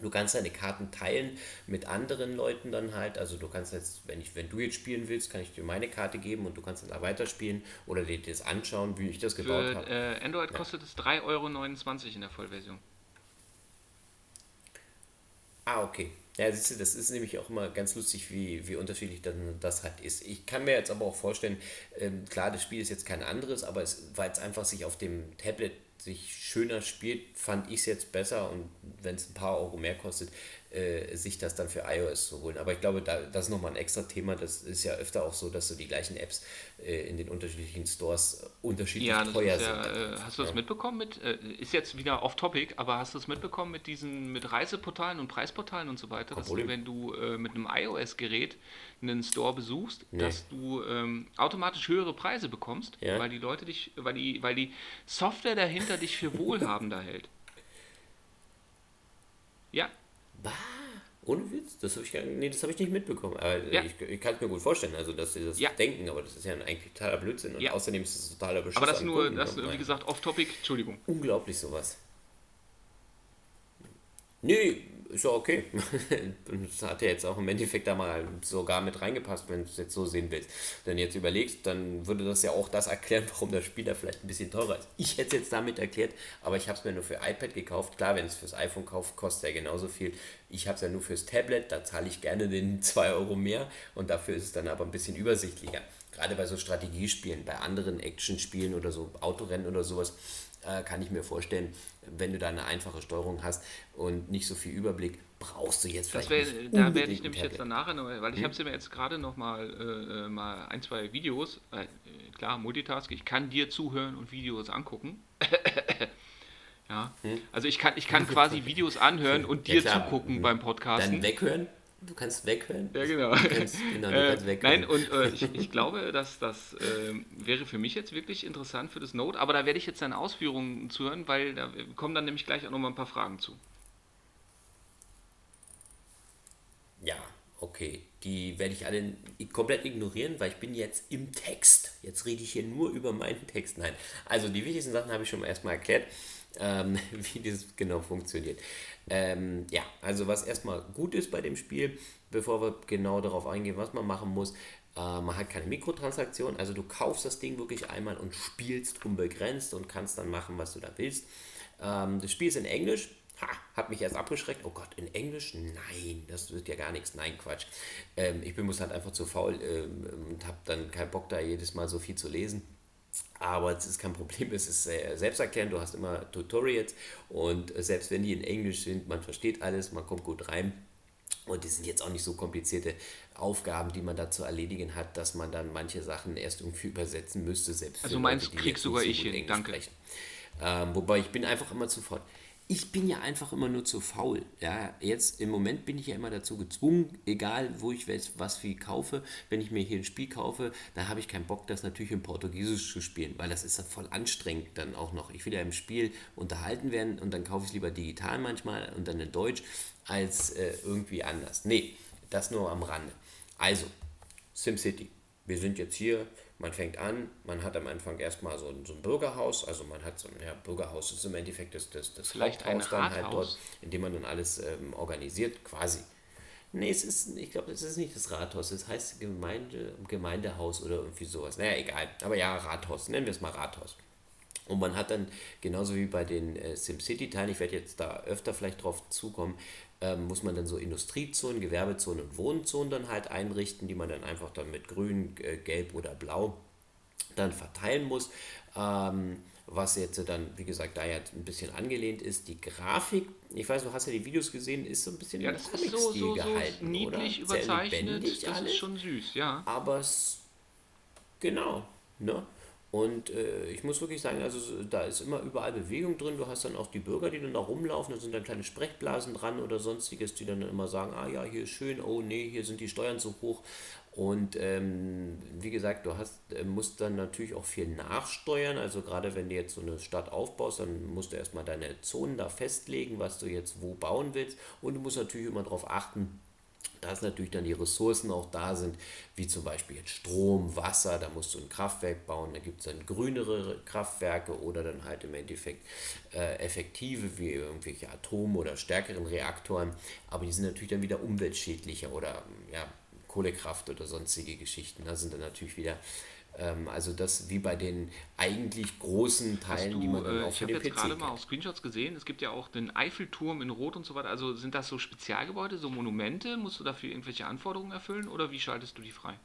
Du kannst deine Karten teilen mit anderen Leuten dann halt. Also du kannst jetzt, wenn ich, wenn du jetzt spielen willst, kann ich dir meine Karte geben und du kannst dann da weiterspielen oder dir das anschauen, wie ich das gebaut habe. Äh, Android ja. kostet es 3,29 Euro in der Vollversion. Ah, okay. Ja, siehst du, das ist nämlich auch immer ganz lustig, wie, wie unterschiedlich dann das halt ist. Ich kann mir jetzt aber auch vorstellen, ähm, klar, das Spiel ist jetzt kein anderes, aber weil es einfach sich auf dem Tablet sich schöner spielt, fand ich es jetzt besser und wenn es ein paar Euro mehr kostet, äh, sich das dann für iOS zu holen. Aber ich glaube, da, das ist nochmal ein extra Thema. Das ist ja öfter auch so, dass so die gleichen Apps äh, in den unterschiedlichen Stores unterschiedlich ja, teuer sind. Ja, äh, hast du das ja. mitbekommen mit, äh, ist jetzt wieder off-topic, aber hast du es mitbekommen mit diesen, mit Reiseportalen und Preisportalen und so weiter, dass du, wenn du äh, mit einem iOS-Gerät einen Store besuchst, nee. dass du ähm, automatisch höhere Preise bekommst, ja? weil die Leute dich, weil die, weil die Software dahinter dich für wohlhabender *laughs* hält. Ja, Bah, ohne Witz? Das habe ich, nee, hab ich nicht mitbekommen. Aber ja. ich, ich kann es mir gut vorstellen, also dass sie das ja. denken, aber das ist ja eigentlich totaler Blödsinn. Und ja. außerdem ist es totaler Beschiss. Aber das nur, das, wie gesagt, off-topic, Entschuldigung. Unglaublich sowas. Nee, ist ja okay. *laughs* das hat ja jetzt auch im Endeffekt da mal sogar mit reingepasst, wenn du es jetzt so sehen willst. Denn jetzt überlegst, dann würde das ja auch das erklären, *laughs* warum das Spiel da vielleicht ein bisschen teurer ist. Ich hätte es jetzt damit erklärt, aber ich habe es mir nur für iPad gekauft. Klar, wenn es fürs iPhone kauft, kostet ja genauso viel. Ich habe es ja nur fürs Tablet, da zahle ich gerne den *laughs* 2 Euro mehr und dafür ist es dann aber ein bisschen übersichtlicher. Gerade bei so Strategiespielen, bei anderen Actionspielen oder so Autorennen oder sowas, äh, kann ich mir vorstellen, wenn du da eine einfache Steuerung hast und nicht so viel Überblick, brauchst du jetzt vielleicht. Wär, da werde ich nämlich jetzt danach, weil ich hm? habe sie mir jetzt gerade noch mal, äh, mal ein, zwei Videos, äh, klar, Multitask, ich kann dir zuhören und Videos angucken. *laughs* ja, hm? also ich kann, ich kann quasi Videos anhören und dir ja, zugucken hm. beim Podcasten. Dann weghören? Du kannst weghören. Ja, genau. Du kannst, genau du kannst weghören. Nein, und äh, ich, ich, glaube, dass das äh, wäre für mich jetzt wirklich interessant für das Note, aber da werde ich jetzt deine Ausführungen zuhören, weil da kommen dann nämlich gleich auch nochmal ein paar Fragen zu. Ja, okay. Die werde ich alle komplett ignorieren, weil ich bin jetzt im Text. Jetzt rede ich hier nur über meinen Text. Nein, also die wichtigsten Sachen habe ich schon erstmal erklärt, ähm, *laughs* wie das genau funktioniert. Ähm, ja, also was erstmal gut ist bei dem Spiel, bevor wir genau darauf eingehen, was man machen muss, äh, man hat keine Mikrotransaktion, also du kaufst das Ding wirklich einmal und spielst unbegrenzt und kannst dann machen, was du da willst. Ähm, das Spiel ist in Englisch, ha, hat mich erst abgeschreckt. Oh Gott, in Englisch? Nein, das wird ja gar nichts. Nein, Quatsch. Ähm, ich bin muss halt einfach zu faul ähm, und habe dann keinen Bock da jedes Mal so viel zu lesen. Aber es ist kein Problem, es ist äh, selbsterklärend, du hast immer Tutorials und äh, selbst wenn die in Englisch sind, man versteht alles, man kommt gut rein. Und die sind jetzt auch nicht so komplizierte Aufgaben, die man da zu erledigen hat, dass man dann manche Sachen erst irgendwie übersetzen müsste. Selbst also meinst, Leute, kriegst sogar so ich hin, danke. Ähm, wobei ich bin einfach immer zu fort ich bin ja einfach immer nur zu faul. Ja, jetzt im Moment bin ich ja immer dazu gezwungen, egal wo ich was wie kaufe, wenn ich mir hier ein Spiel kaufe, da habe ich keinen Bock, das natürlich in Portugiesisch zu spielen, weil das ist ja voll anstrengend dann auch noch. Ich will ja im Spiel unterhalten werden und dann kaufe ich es lieber digital manchmal und dann in Deutsch als äh, irgendwie anders. Nee, das nur am Rande. Also, SimCity. Wir sind jetzt hier, man fängt an, man hat am Anfang erstmal so, ein, so ein Bürgerhaus, also man hat so ein ja, Bürgerhaus, ist im Endeffekt das, das, das Vielleicht Haupthaus dann halt dort, in dem man dann alles ähm, organisiert, quasi. Nee, es ist, ich glaube, es ist nicht das Rathaus, es heißt Gemeinde, Gemeindehaus oder irgendwie sowas. Naja, egal. Aber ja, Rathaus, nennen wir es mal Rathaus. Und man hat dann, genauso wie bei den äh, SimCity-Teilen, ich werde jetzt da öfter vielleicht drauf zukommen, ähm, muss man dann so Industriezonen, Gewerbezonen und Wohnzonen dann halt einrichten, die man dann einfach dann mit grün, äh, gelb oder blau dann verteilen muss. Ähm, was jetzt dann, wie gesagt, da jetzt ein bisschen angelehnt ist. Die Grafik, ich weiß, du hast ja die Videos gesehen, ist so ein bisschen ja, das ist so, so, gehalten, so niedlich oder? überzeichnet, das alles, ist schon süß, ja. Aber es, genau, ne? Und äh, ich muss wirklich sagen, also da ist immer überall Bewegung drin. Du hast dann auch die Bürger, die dann da rumlaufen, da sind dann kleine Sprechblasen dran oder sonstiges, die dann immer sagen, ah ja, hier ist schön, oh nee, hier sind die Steuern zu hoch. Und ähm, wie gesagt, du hast, äh, musst dann natürlich auch viel nachsteuern. Also gerade wenn du jetzt so eine Stadt aufbaust, dann musst du erstmal deine Zonen da festlegen, was du jetzt wo bauen willst. Und du musst natürlich immer darauf achten, dass natürlich dann die Ressourcen auch da sind, wie zum Beispiel jetzt Strom, Wasser, da musst du ein Kraftwerk bauen, da gibt es dann grünere Kraftwerke oder dann halt im Endeffekt äh, effektive wie irgendwelche Atom- oder stärkeren Reaktoren, aber die sind natürlich dann wieder umweltschädlicher oder ja, Kohlekraft oder sonstige Geschichten. Da sind dann natürlich wieder also das wie bei den eigentlich großen Teilen, du, die man dann äh, auch PC Ich habe jetzt gerade mal auch Screenshots gesehen. Es gibt ja auch den Eiffelturm in Rot und so weiter. Also sind das so Spezialgebäude, so Monumente? Musst du dafür irgendwelche Anforderungen erfüllen oder wie schaltest du die frei?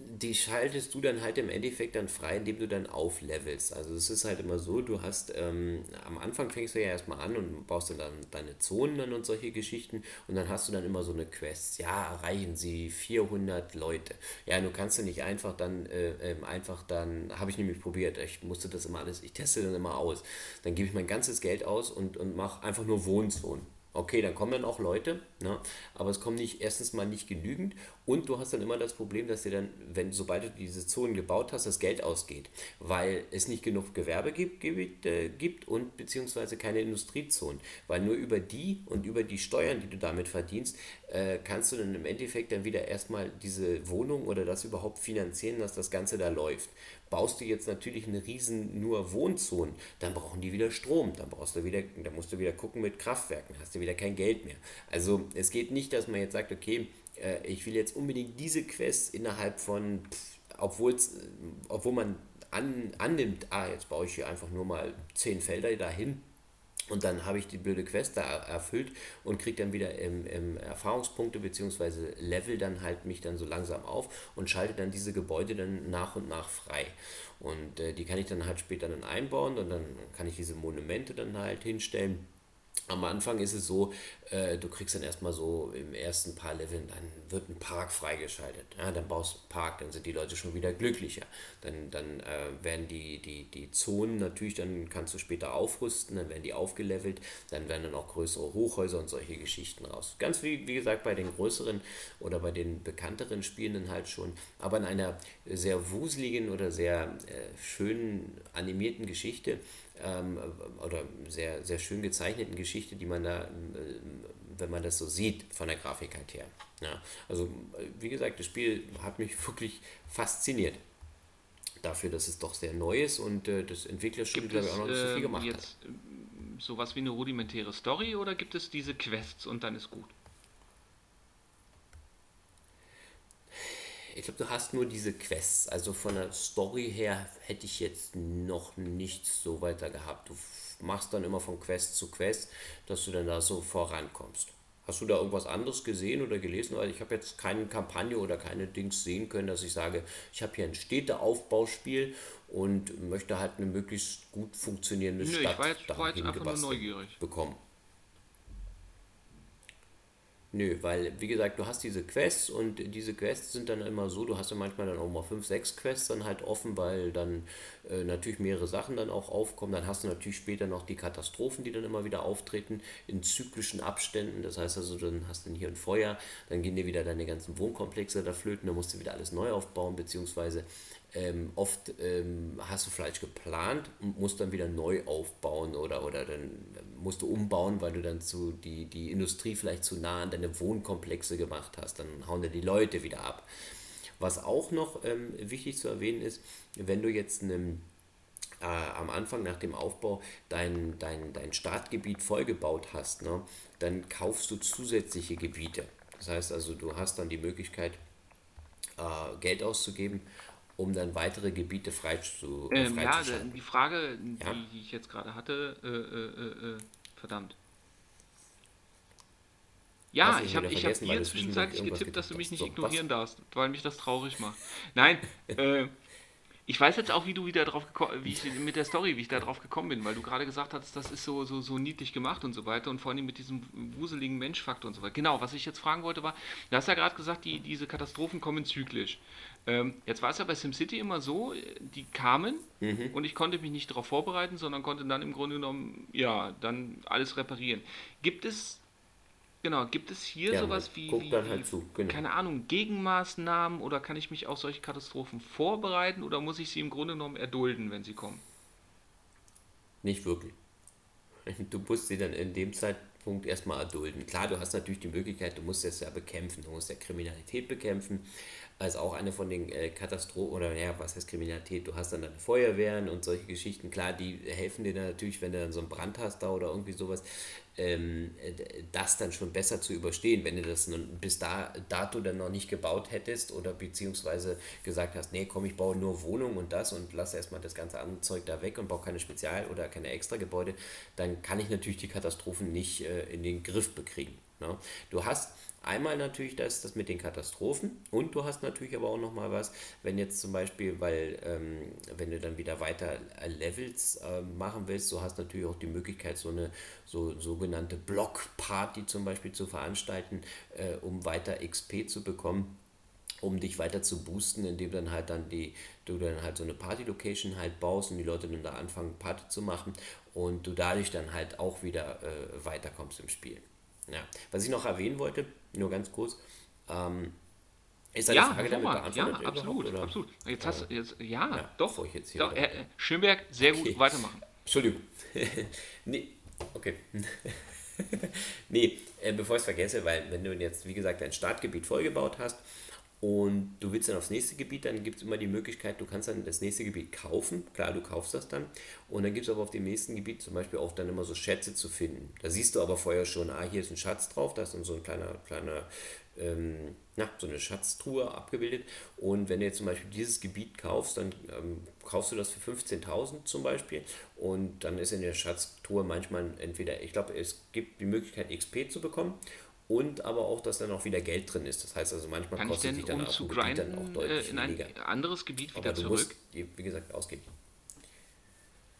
Die schaltest du dann halt im Endeffekt dann frei, indem du dann auflevelst. Also es ist halt immer so, du hast, ähm, am Anfang fängst du ja erstmal an und baust dann, deine Zonen und solche Geschichten und dann hast du dann immer so eine Quest. Ja, erreichen sie 400 Leute. Ja, du kannst ja nicht einfach dann, äh, ähm, einfach dann, habe ich nämlich probiert, ich musste das immer alles, ich teste dann immer aus. Dann gebe ich mein ganzes Geld aus und, und mache einfach nur Wohnzonen. Okay, dann kommen dann auch Leute, ne? aber es kommen nicht erstens mal nicht genügend und du hast dann immer das Problem, dass dir dann, wenn sobald du diese Zonen gebaut hast, das Geld ausgeht, weil es nicht genug Gewerbe gibt, gibt, äh, gibt und beziehungsweise keine Industriezonen, weil nur über die und über die Steuern, die du damit verdienst, äh, kannst du dann im Endeffekt dann wieder erstmal diese Wohnung oder das überhaupt finanzieren, dass das Ganze da läuft. Baust du jetzt natürlich eine riesen nur Wohnzone, dann brauchen die wieder Strom, dann brauchst du wieder, dann musst du wieder gucken mit Kraftwerken, hast du wieder kein Geld mehr. Also es geht nicht, dass man jetzt sagt, okay, äh, ich will jetzt unbedingt diese Quest innerhalb von, obwohl obwohl man an, annimmt, ah, jetzt baue ich hier einfach nur mal zehn Felder dahin, und dann habe ich die blöde Quest da erfüllt und kriege dann wieder im, im Erfahrungspunkte bzw. Level dann halt mich dann so langsam auf und schalte dann diese Gebäude dann nach und nach frei. Und äh, die kann ich dann halt später dann einbauen und dann kann ich diese Monumente dann halt hinstellen am Anfang ist es so, äh, du kriegst dann erstmal so im ersten paar Leveln, dann wird ein Park freigeschaltet. Ja, dann baust du einen Park, dann sind die Leute schon wieder glücklicher. Dann, dann äh, werden die, die, die Zonen natürlich, dann kannst du später aufrüsten, dann werden die aufgelevelt, dann werden dann auch größere Hochhäuser und solche Geschichten raus. Ganz wie, wie gesagt bei den größeren oder bei den bekannteren Spielen halt schon, aber in einer sehr wuseligen oder sehr äh, schönen animierten Geschichte ähm, oder sehr, sehr schön gezeichneten Geschichte, die man da, äh, wenn man das so sieht, von der Grafik halt her. Ja, also, wie gesagt, das Spiel hat mich *laughs* wirklich fasziniert. Dafür, dass es doch sehr neu ist und äh, das Entwicklerstudio, glaube ich, auch noch nicht so viel ähm, gemacht jetzt, hat. Äh, sowas wie eine rudimentäre Story oder gibt es diese Quests und dann ist gut? Ich glaube, du hast nur diese Quests. Also von der Story her hätte ich jetzt noch nichts so weiter gehabt. Du machst dann immer von Quest zu Quest, dass du dann da so vorankommst. Hast du da irgendwas anderes gesehen oder gelesen? Weil ich habe jetzt keine Kampagne oder keine Dings sehen können, dass ich sage, ich habe hier ein Städteaufbauspiel und möchte halt eine möglichst gut funktionierende Nö, Stadt ich war jetzt, war jetzt einfach nur neugierig. bekommen. Nö, weil, wie gesagt, du hast diese Quests und diese Quests sind dann immer so, du hast ja manchmal dann auch mal 5, 6 Quests dann halt offen, weil dann äh, natürlich mehrere Sachen dann auch aufkommen. Dann hast du natürlich später noch die Katastrophen, die dann immer wieder auftreten in zyklischen Abständen. Das heißt also, dann hast du hier ein Feuer, dann gehen dir wieder deine ganzen Wohnkomplexe da flöten, dann musst du wieder alles neu aufbauen, beziehungsweise ähm, oft ähm, hast du vielleicht geplant und musst dann wieder neu aufbauen oder, oder dann musst du umbauen, weil du dann zu die, die Industrie vielleicht zu nah an deine Wohnkomplexe gemacht hast. Dann hauen dir die Leute wieder ab. Was auch noch ähm, wichtig zu erwähnen ist, wenn du jetzt einem, äh, am Anfang nach dem Aufbau dein, dein, dein Startgebiet vollgebaut hast, ne, dann kaufst du zusätzliche Gebiete. Das heißt also, du hast dann die Möglichkeit, äh, Geld auszugeben, um dann weitere Gebiete frei zu ähm, frei Ja, die Frage, ja? die, ich jetzt gerade hatte, äh, äh, äh, äh verdammt. Ja, ich habe hab dir zwischenzeitlich getippt, dass du mich nicht so, ignorieren darfst, weil mich das traurig macht. Nein, *laughs* äh, ich weiß jetzt auch, wie du wieder drauf gekommen, wie ich mit der Story, wie ich da drauf gekommen bin, weil du gerade gesagt hast, das ist so, so, so niedlich gemacht und so weiter und vor allem mit diesem wuseligen Menschfaktor und so weiter. Genau, was ich jetzt fragen wollte war, du hast ja gerade gesagt, die, diese Katastrophen kommen zyklisch. Ähm, jetzt war es ja bei SimCity immer so, die kamen mhm. und ich konnte mich nicht darauf vorbereiten, sondern konnte dann im Grunde genommen, ja, dann alles reparieren. Gibt es Genau, gibt es hier ja, sowas wie, wie, halt zu, genau. keine Ahnung, Gegenmaßnahmen oder kann ich mich auf solche Katastrophen vorbereiten oder muss ich sie im Grunde genommen erdulden, wenn sie kommen? Nicht wirklich. *laughs* Du musst sie dann in dem Zeitpunkt erstmal erdulden. Klar, du hast natürlich die Möglichkeit, du musst es ja bekämpfen, du musst ja Kriminalität bekämpfen, als auch eine von den äh, Katastrophen, oder ja, was heißt Kriminalität? Du hast dann deine Feuerwehren und solche Geschichten. Klar, die helfen dir dann natürlich, wenn du dann so einen Brand hast da oder irgendwie sowas, ähm, das dann schon besser zu überstehen, wenn du das bis da, dato dann noch nicht gebaut hättest oder beziehungsweise gesagt hast, nee, komm, ich baue nur Wohnungen und das und lass erstmal das ganze andere Zeug da weg und baue keine Spezial- oder keine Extra-Gebäude, dann kann ich natürlich die Katastrophen nicht äh, in den Griff bekriegen. Ne? Du hast Einmal natürlich das, das mit den Katastrophen und du hast natürlich aber auch nochmal was, wenn jetzt zum Beispiel, weil ähm, wenn du dann wieder weiter Levels äh, machen willst, so hast du natürlich auch die Möglichkeit, so eine so, sogenannte Blockparty zum Beispiel zu veranstalten, äh, um weiter XP zu bekommen um dich weiter zu boosten, indem dann halt dann die, du dann halt so eine Party-Location halt baust und die Leute dann da anfangen, Party zu machen und du dadurch dann halt auch wieder äh, weiterkommst im Spiel. Ja. Was ich noch erwähnen wollte, nur ganz kurz, ähm, ist deine ja, Frage damit beantwortet? Ja, absolut, oder? absolut. Jetzt hast du, jetzt, ja, ja doch. Ich jetzt hier doch äh, Schönberg, sehr okay. gut, weitermachen. Entschuldigung. *laughs* nee, okay. *laughs* nee, äh, bevor ich es vergesse, weil wenn du jetzt, wie gesagt, dein Startgebiet vollgebaut hast und du willst dann aufs nächste Gebiet, dann gibt es immer die Möglichkeit, du kannst dann das nächste Gebiet kaufen. Klar, du kaufst das dann. Und dann gibt es aber auf dem nächsten Gebiet zum Beispiel auch dann immer so Schätze zu finden. Da siehst du aber vorher schon, ah, hier ist ein Schatz drauf, da ist dann so ein kleiner, kleiner, ähm, na, so eine Schatztruhe abgebildet. Und wenn du jetzt zum Beispiel dieses Gebiet kaufst, dann ähm, kaufst du das für 15.000 zum Beispiel. Und dann ist in der Schatztruhe manchmal entweder, ich glaube, es gibt die Möglichkeit, XP zu bekommen und aber auch, dass dann auch wieder Geld drin ist. Das heißt also manchmal Kann kostet sich dann, um auch, zu grinden, dann auch deutlich äh, in ein weniger. anderes Gebiet wieder aber du zurück. Musst, wie gesagt, ausgeben.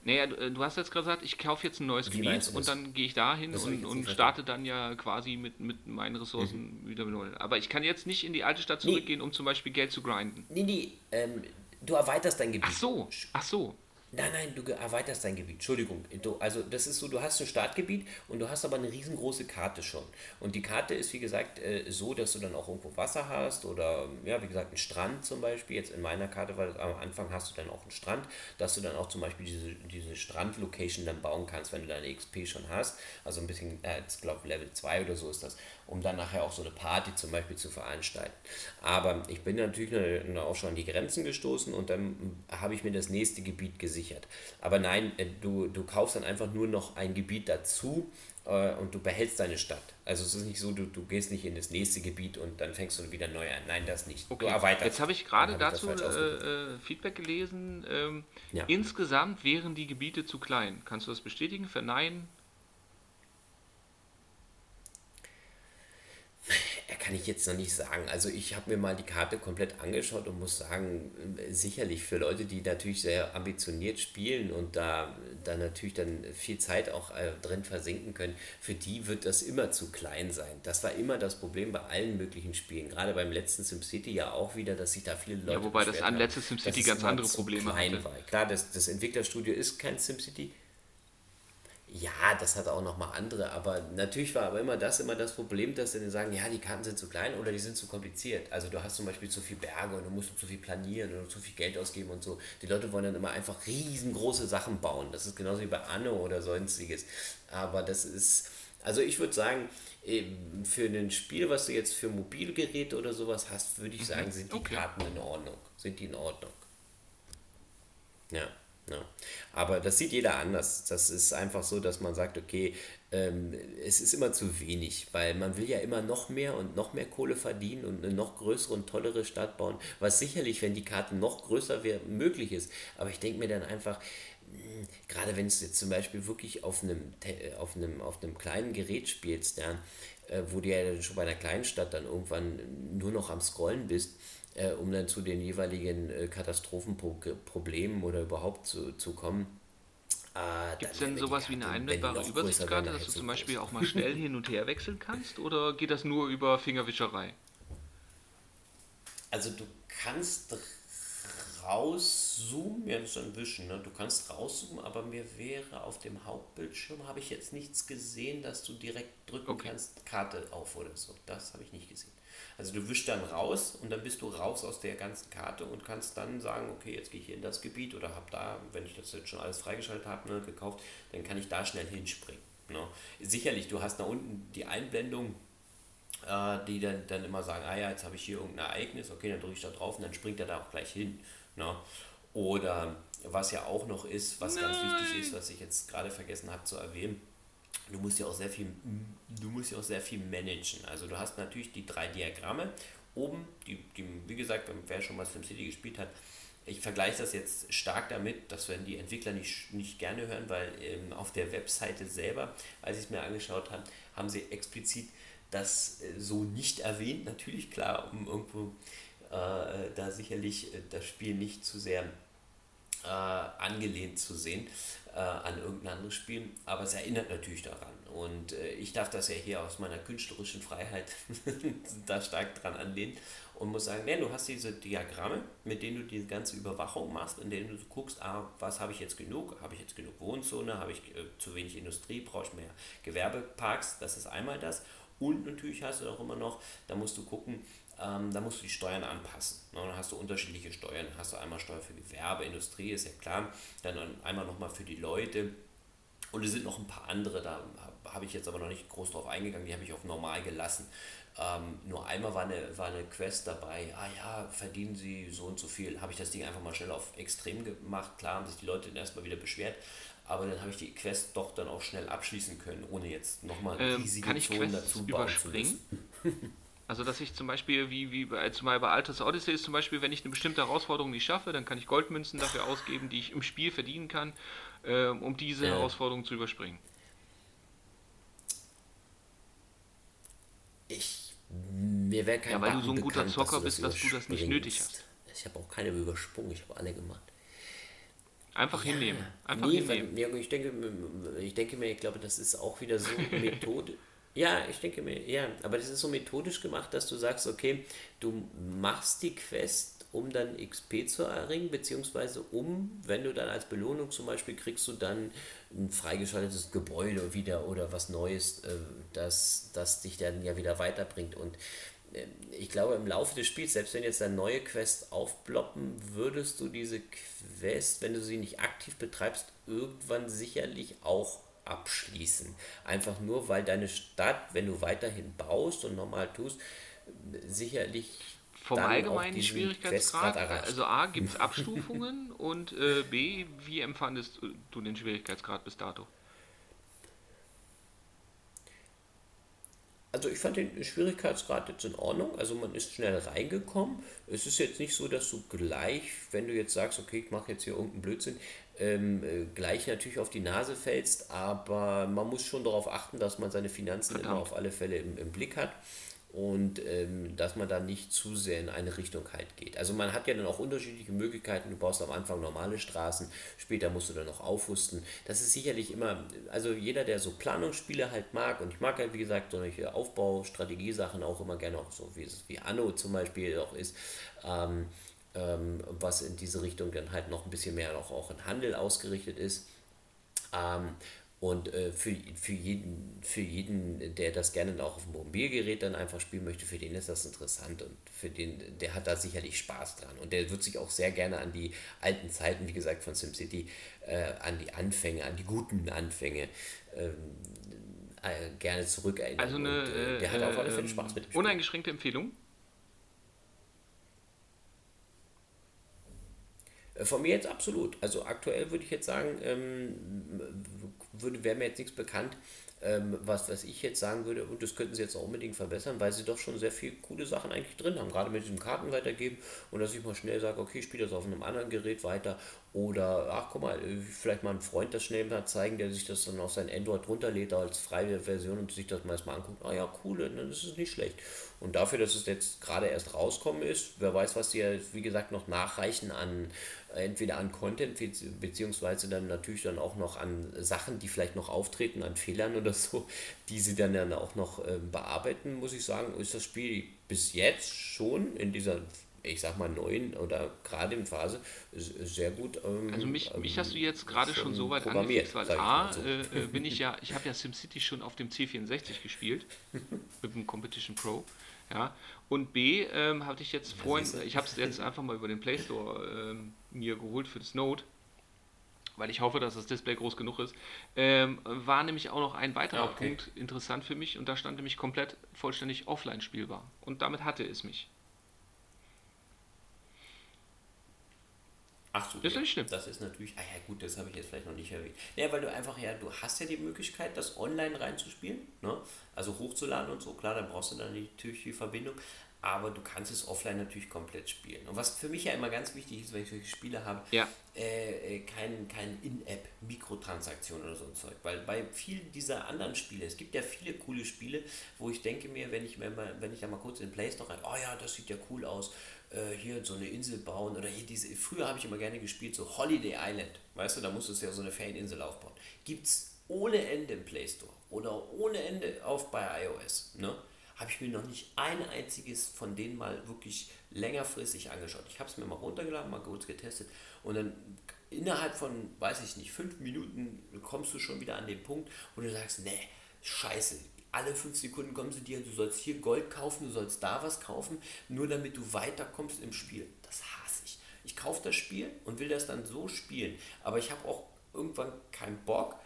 Naja, du, äh, du hast jetzt gerade gesagt, ich kaufe jetzt ein neues wie Gebiet und dann gehe ich da hin und, und starte dann ja quasi mit, mit meinen Ressourcen mhm. wieder mit null. Aber ich kann jetzt nicht in die alte Stadt zurückgehen, nee. um zum Beispiel Geld zu grinden. Nee, nee, ähm, du erweiterst dein Gebiet. Ach so, ach so. Nein, nein, du erweiterst dein Gebiet. Entschuldigung. Du, also das ist so, du hast ein Startgebiet und du hast aber eine riesengroße Karte schon. Und die Karte ist, wie gesagt, äh, so, dass du dann auch irgendwo Wasser hast oder, ja, wie gesagt, einen Strand zum Beispiel. Jetzt in meiner Karte, weil am Anfang hast du dann auch einen Strand, dass du dann auch zum Beispiel diese, diese Strandlocation dann bauen kannst, wenn du deine XP schon hast. Also ein bisschen, äh, ich glaube Level 2 oder so ist das um dann nachher auch so eine Party zum Beispiel zu veranstalten. Aber ich bin natürlich auch schon an die Grenzen gestoßen und dann habe ich mir das nächste Gebiet gesichert. Aber nein, äh, du, du kaufst dann einfach nur noch ein Gebiet dazu äh, und du behältst deine Stadt. Also es ist nicht so, du, du gehst nicht in das nächste Gebiet und dann fängst du wieder neu an. Nein, das nicht. Okay. Du erweiterst. Jetzt habe ich gerade dazu äh, äh, Feedback gelesen. Ähm, ja. Insgesamt wären die Gebiete zu klein. Kannst du das bestätigen, verneinen? Kann ich jetzt noch nicht sagen. Also ich habe mir mal die Karte komplett angeschaut und muss sagen, sicherlich für Leute, die natürlich sehr ambitioniert spielen und da, da natürlich dann viel Zeit auch äh, drin versinken können, für die wird das immer zu klein sein. Das war immer das Problem bei allen möglichen Spielen. Gerade beim letzten SimCity ja auch wieder, dass sich da viele Leute. Ja, wobei das an letztes SimCity ganz andere Probleme hatte. War. Klar, das, das Entwicklerstudio ist kein SimCity Ja, das hat auch nochmal andere, aber natürlich war aber immer das immer das Problem, dass sie dann sagen, ja, die Karten sind zu klein oder die sind zu kompliziert. Also du hast zum Beispiel zu viel Berge und du musst zu viel planieren oder zu viel Geld ausgeben und so. Die Leute wollen dann immer einfach riesengroße Sachen bauen. Das ist genauso wie bei Anno oder sonstiges. Aber das ist, also ich würde sagen, für ein Spiel, was du jetzt für Mobilgeräte oder sowas hast, würde ich mhm. sagen, sind die okay. Karten in Ordnung. Sind die in Ordnung. Ja. Ja. Aber das sieht jeder anders. Das ist einfach so, dass man sagt, okay, ähm, es ist immer zu wenig, weil man will ja immer noch mehr und noch mehr Kohle verdienen und eine noch größere und tollere Stadt bauen, was sicherlich, wenn die Karte noch größer wäre, möglich ist. Aber ich denke mir dann einfach, hm, gerade wenn du jetzt zum Beispiel wirklich auf einem, auf einem, auf einem kleinen Gerät spielst, ja, äh, wo du ja schon bei einer kleinen Stadt dann irgendwann nur noch am Scrollen bist, äh, um dann zu den jeweiligen äh, Katastrophenproblemen oder überhaupt zu, zu kommen. Äh, Gibt es denn sowas wie eine einblendbare Übersichtskarte, dass du zum Beispiel auch mal schnell hin und her wechseln kannst oder geht das nur über Fingerwischerei? Also du kannst rauszoomen, ja, das ist ein Wischen, ne? du kannst rauszoomen, aber mir wäre auf dem Hauptbildschirm, habe ich jetzt nichts gesehen, dass du direkt drücken okay. kannst, Karte auf oder so. Das habe ich nicht gesehen. Also du wischst dann raus und dann bist du raus aus der ganzen Karte und kannst dann sagen, okay, jetzt gehe ich hier in das Gebiet oder habe da, wenn ich das jetzt schon alles freigeschaltet habe, ne, gekauft, dann kann ich da schnell hinspringen. Ne? Sicherlich, du hast da unten die Einblendung, äh, die dann, dann immer sagen, ah ja, jetzt habe ich hier irgendein Ereignis, okay, dann drücke ich da drauf und dann springt er da auch gleich hin. Ne? Oder was ja auch noch ist, was Nein. ganz wichtig ist, was ich jetzt gerade vergessen habe zu erwähnen, du musst ja auch sehr viel, du musst ja auch sehr viel managen. Also du hast natürlich die drei Diagramme. Oben, die, die, wie gesagt, wer schon mal SimCity gespielt hat, ich vergleiche das jetzt stark damit, das werden die Entwickler nicht, nicht gerne hören, weil ähm, auf der Webseite selber, als ich es mir angeschaut habe, haben sie explizit das äh, so nicht erwähnt. Natürlich klar, um irgendwo äh, da sicherlich äh, das Spiel nicht zu sehr äh, angelehnt zu sehen äh, an irgendein anderes Spiel, aber es erinnert natürlich daran. Und äh, ich darf das ja hier aus meiner künstlerischen Freiheit *laughs* da stark dran anlehnen und muss sagen, nee, du hast diese Diagramme, mit denen du die ganze Überwachung machst, in denen du guckst, ah, was habe ich jetzt genug? Habe ich jetzt genug Wohnzone? Habe ich äh, zu wenig Industrie? Brauche ich mehr Gewerbeparks? Das ist einmal das. Und natürlich hast du auch immer noch, da musst du gucken, ähm, da musst du die Steuern anpassen. Ne? Dann hast du unterschiedliche Steuern. Hast du einmal Steuer für Gewerbe, Industrie, ist ja klar. Dann einmal nochmal für die Leute. Und es sind noch ein paar andere, da habe ich jetzt aber noch nicht groß drauf eingegangen, die habe ich auf normal gelassen. Ähm, nur einmal war eine, war eine Quest dabei, ah ja, verdienen sie so und so viel. Habe ich das Ding einfach mal schnell auf extrem gemacht. Klar haben sich die Leute dann erstmal wieder beschwert, aber dann habe ich die Quest doch dann auch schnell abschließen können, ohne jetzt nochmal ähm, riesige Zonen dazu bauen zu müssen. *laughs* Also dass ich zum Beispiel, wie, wie bei, zumal bei Altes Odyssey ist zum Beispiel, wenn ich eine bestimmte Herausforderung nicht schaffe, dann kann ich Goldmünzen dafür ausgeben, die ich im Spiel verdienen kann, äh, um diese äh. Herausforderung zu überspringen. Ich, mir wäre kein Ja, weil Button du so ein guter bekannt, Zocker dass bist, dass du das nicht nötig hast. Ich habe auch keine übersprungen, ich habe alle gemacht. Einfach ja, hinnehmen. Einfach nee, hinnehmen. Weil, ich denke, ich denke mir, ich glaube, das ist auch wieder so eine *laughs* Methode. Ja, ich denke mir, ja, aber das ist so methodisch gemacht, dass du sagst, okay, du machst die Quest, um dann XP zu erringen, beziehungsweise um, wenn du dann als Belohnung zum Beispiel kriegst du dann ein freigeschaltetes Gebäude wieder oder was Neues, äh, das, das dich dann ja wieder weiterbringt. Und äh, ich glaube, im Laufe des Spiels, selbst wenn jetzt eine neue Quest aufploppen, würdest du diese Quest, wenn du sie nicht aktiv betreibst, irgendwann sicherlich auch abschließen. Einfach nur, weil deine Stadt, wenn du weiterhin baust und normal tust, sicherlich vom allgemeinen Schwierigkeitsgrad, also A, gibt es Abstufungen *laughs* und äh, B, wie empfandest du den Schwierigkeitsgrad bis dato? Also ich fand den Schwierigkeitsgrad jetzt in Ordnung. Also man ist schnell reingekommen. Es ist jetzt nicht so, dass du gleich, wenn du jetzt sagst, okay, ich mache jetzt hier irgendeinen Blödsinn, ähm, äh, gleich natürlich auf die Nase fällst, aber man muss schon darauf achten, dass man seine Finanzen Verdammt. immer auf alle Fälle im, im Blick hat und ähm, dass man da nicht zu sehr in eine Richtung halt geht. Also man hat ja dann auch unterschiedliche Möglichkeiten. Du baust am Anfang normale Straßen, später musst du dann noch aufrüsten. Das ist sicherlich immer, also jeder, der so Planungsspiele halt mag und ich mag halt wie gesagt solche Aufbau, Strategiesachen auch immer gerne auch so wie es wie Anno zum Beispiel auch ist. Ähm, ähm, was in diese Richtung dann halt noch ein bisschen mehr auch, auch in Handel ausgerichtet ist. Ähm, Und äh, für, für, jeden, für jeden, der das gerne auch auf dem Mobilgerät dann einfach spielen möchte, für den ist das interessant und für den, der hat da sicherlich Spaß dran. Und der wird sich auch sehr gerne an die alten Zeiten, wie gesagt, von SimCity, äh, an die Anfänge, an die guten Anfänge ähm, äh, gerne zurückerinnern. Also eine, und, äh, der hat auf alle Fälle Spaß mit dem Spiel. Uneingeschränkte Empfehlung? Von mir jetzt absolut. Also aktuell würde ich jetzt sagen, ähm, wäre mir jetzt nichts bekannt, ähm, was, was ich jetzt sagen würde, und das könnten sie jetzt auch unbedingt verbessern, weil sie doch schon sehr viele coole Sachen eigentlich drin haben, gerade mit diesem Karten weitergeben und dass ich mal schnell sage, okay, ich spiele das auf einem anderen Gerät weiter oder, ach guck mal, vielleicht mal einen Freund das schnell mal zeigen, der sich das dann auf sein Android runterlädt als freie Version und sich das mal erstmal anguckt, ah ja, cool, dann ist es nicht schlecht. Und dafür, dass es jetzt gerade erst rauskommen ist, wer weiß, was die ja, wie gesagt, noch nachreichen an, entweder an Content, beziehungsweise dann natürlich dann auch noch an Sachen, die vielleicht noch auftreten, an Fehlern oder so, die sie dann, dann auch noch äh, bearbeiten, muss ich sagen, ist das Spiel bis jetzt schon in dieser ich sag mal, neuen oder gerade in Phase sehr gut. Ähm, also mich, mich ähm, hast du jetzt gerade schon so weit angefixt, weil A, so. äh, äh, bin ich ja, *laughs* ich habe ja SimCity schon auf dem C64 gespielt, mit dem Competition Pro. Ja, und B, ähm, hatte ich jetzt vorhin, ich habe es jetzt einfach mal über den Play Store ähm, mir geholt für das Note, weil ich hoffe, dass das Display groß genug ist, ähm, war nämlich auch noch ein weiterer okay. Punkt interessant für mich und da stand nämlich komplett vollständig offline spielbar. Und damit hatte es mich. Ach so, das ist nicht schlimm. Das ist natürlich, ah ja gut, das habe ich jetzt vielleicht noch nicht erwähnt. Ja, weil du einfach ja, du hast ja die Möglichkeit, das online reinzuspielen, ne? also hochzuladen und so, klar, dann brauchst du dann natürlich die Verbindung, aber du kannst es offline natürlich komplett spielen. Und was für mich ja immer ganz wichtig ist, wenn ich solche Spiele habe, ja. äh, äh kein, kein In-App-Mikrotransaktion oder so ein Zeug. Weil bei vielen dieser anderen Spiele, es gibt ja viele coole Spiele, wo ich denke mir, wenn ich, mir mal, wenn ich da mal kurz in den Play Store rein, oh ja, das sieht ja cool aus, äh, hier so eine Insel bauen oder hier diese, früher habe ich immer gerne gespielt, so Holiday Island, weißt du, da musstest du ja so eine Ferieninsel aufbauen. Gibt es ohne Ende im Play Store oder ohne Ende auf bei iOS, ne? Habe ich mir noch nicht ein einziges von denen mal wirklich längerfristig angeschaut. Ich habe es mir mal runtergeladen, mal kurz getestet und dann innerhalb von, weiß ich nicht, fünf Minuten kommst du schon wieder an den Punkt, wo du sagst, nee, scheiße, alle fünf Sekunden kommen sie dir, du sollst hier Gold kaufen, du sollst da was kaufen, nur damit du weiterkommst im Spiel. Das hasse ich. Ich kaufe das Spiel und will das dann so spielen, aber ich habe auch irgendwann keinen Bock,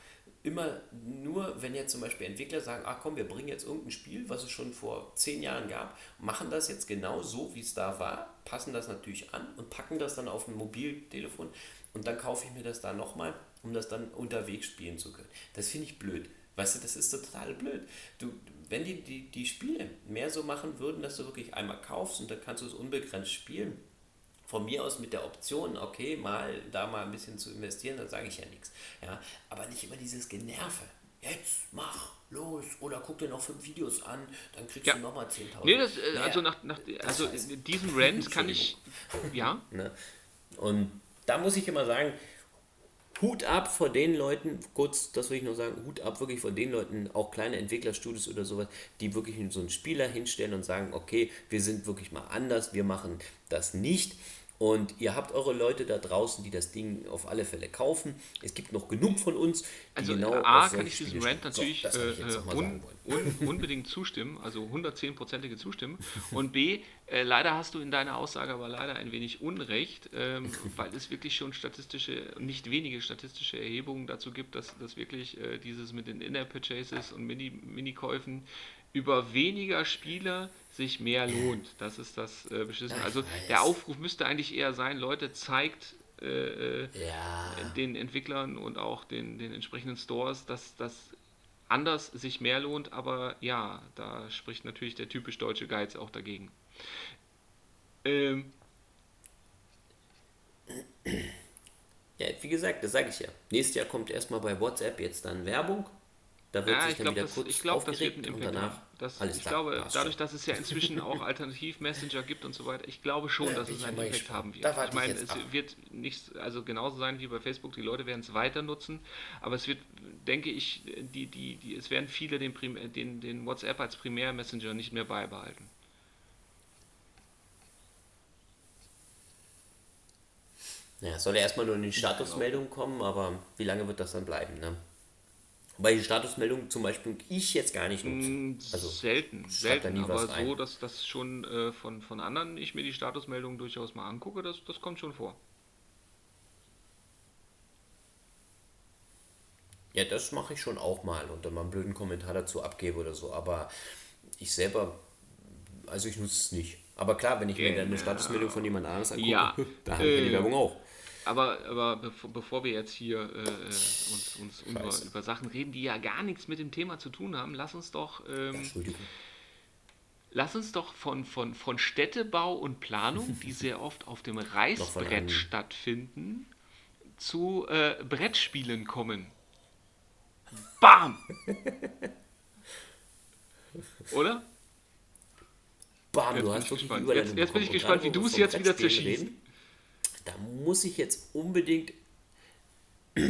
immer nur, wenn jetzt zum Beispiel Entwickler sagen, ach komm, wir bringen jetzt irgendein Spiel, was es schon vor zehn Jahren gab, machen das jetzt genau so, wie es da war, passen das natürlich an und packen das dann auf ein Mobiltelefon und dann kaufe ich mir das da nochmal, um das dann unterwegs spielen zu können. Das finde ich blöd. Weißt du, das ist total blöd. Du, wenn die, die die Spiele mehr so machen würden, dass du wirklich einmal kaufst und dann kannst du es unbegrenzt spielen, von mir aus mit der Option, okay, mal da mal ein bisschen zu investieren, dann sage ich ja nichts. Ja, aber nicht immer dieses Generve. Jetzt mach los oder guck dir noch fünf Videos an, dann kriegst ja. du nochmal 10.000. Nee, das, äh, also nach, nach also diesen Rant kann ich, *laughs* ja. Ne? Und da muss ich immer sagen, Hut ab vor den Leuten, kurz, das will ich nur sagen, Hut ab wirklich vor den Leuten, auch kleine Entwicklerstudios oder sowas, die wirklich so einen Spieler hinstellen und sagen, okay, wir sind wirklich mal anders, wir machen das nicht und ihr habt eure Leute da draußen, die das Ding auf alle Fälle kaufen. Es gibt noch genug von uns, die also, genau A, kann ich diesem Rant natürlich so, äh, un, un, unbedingt zustimmen, also 110-prozentige zustimmen. *laughs* Und B, äh, leider hast du in deiner Aussage aber leider ein wenig Unrecht, ähm, *laughs* weil es wirklich schon statistische, nicht wenige statistische Erhebungen dazu gibt, dass, dass wirklich äh, dieses mit den Inner-Purchases und Mini-Käufen Mini über weniger Spieler sich mehr lohnt. Das ist das äh, Beschissen. Also der Aufruf müsste eigentlich eher sein, Leute, zeigt äh, äh, ja. den Entwicklern und auch den, den entsprechenden Stores, dass das anders sich mehr lohnt, aber ja, da spricht natürlich der typisch deutsche Geiz auch dagegen. Ähm, ja, wie gesagt, das sage ich ja. Nächstes Jahr kommt erstmal bei WhatsApp jetzt dann Werbung da wird ja, sich dann glaub, wieder das, kurz ich glaub, das wird ein Impact und danach das, alles Ich klar, glaube, dadurch, dass es ja inzwischen auch Alternativ-Messenger gibt und so weiter, ich glaube schon, ja, dass es einen Impact haben wird. Ich meine, es ab. wird nicht also genauso sein wie bei Facebook, die Leute werden es weiter nutzen, aber es wird, denke ich, die, die, die, es werden viele den, den, den WhatsApp als Primär-Messenger nicht mehr beibehalten. Ja, soll ja erstmal nur in die Statusmeldung kommen, aber wie lange wird das dann bleiben, ne? Weil die Statusmeldung zum Beispiel ich jetzt gar nicht nutze. Mm, also, selten, selten. Aber so, dass das schon äh, von, von anderen ich mir die Statusmeldung durchaus mal angucke, das, das kommt schon vor. Ja, das mache ich schon auch mal und dann mal einen blöden Kommentar dazu abgebe oder so. Aber ich selber, also ich nutze es nicht. Aber klar, wenn ich mir dann eine Statusmeldung von jemand anderes angucke, ja, da haben wir äh, die Werbung auch. Aber, aber bevor, bevor wir jetzt hier äh, äh uns, uns über, über, Sachen reden, die ja gar nichts mit dem Thema zu tun haben, lass uns doch. Ähm. Lass uns doch von, von, von Städtebau und Planung, die *laughs* sehr oft auf dem Reißbrett stattfinden, zu äh, Brettspielen kommen. Bam! *laughs* Oder? Bam, jetzt du hast wirklich über jetzt, jetzt bin ich gespannt, wie du es jetzt wieder zerschießt. Da muss ich jetzt unbedingt. *clears throat*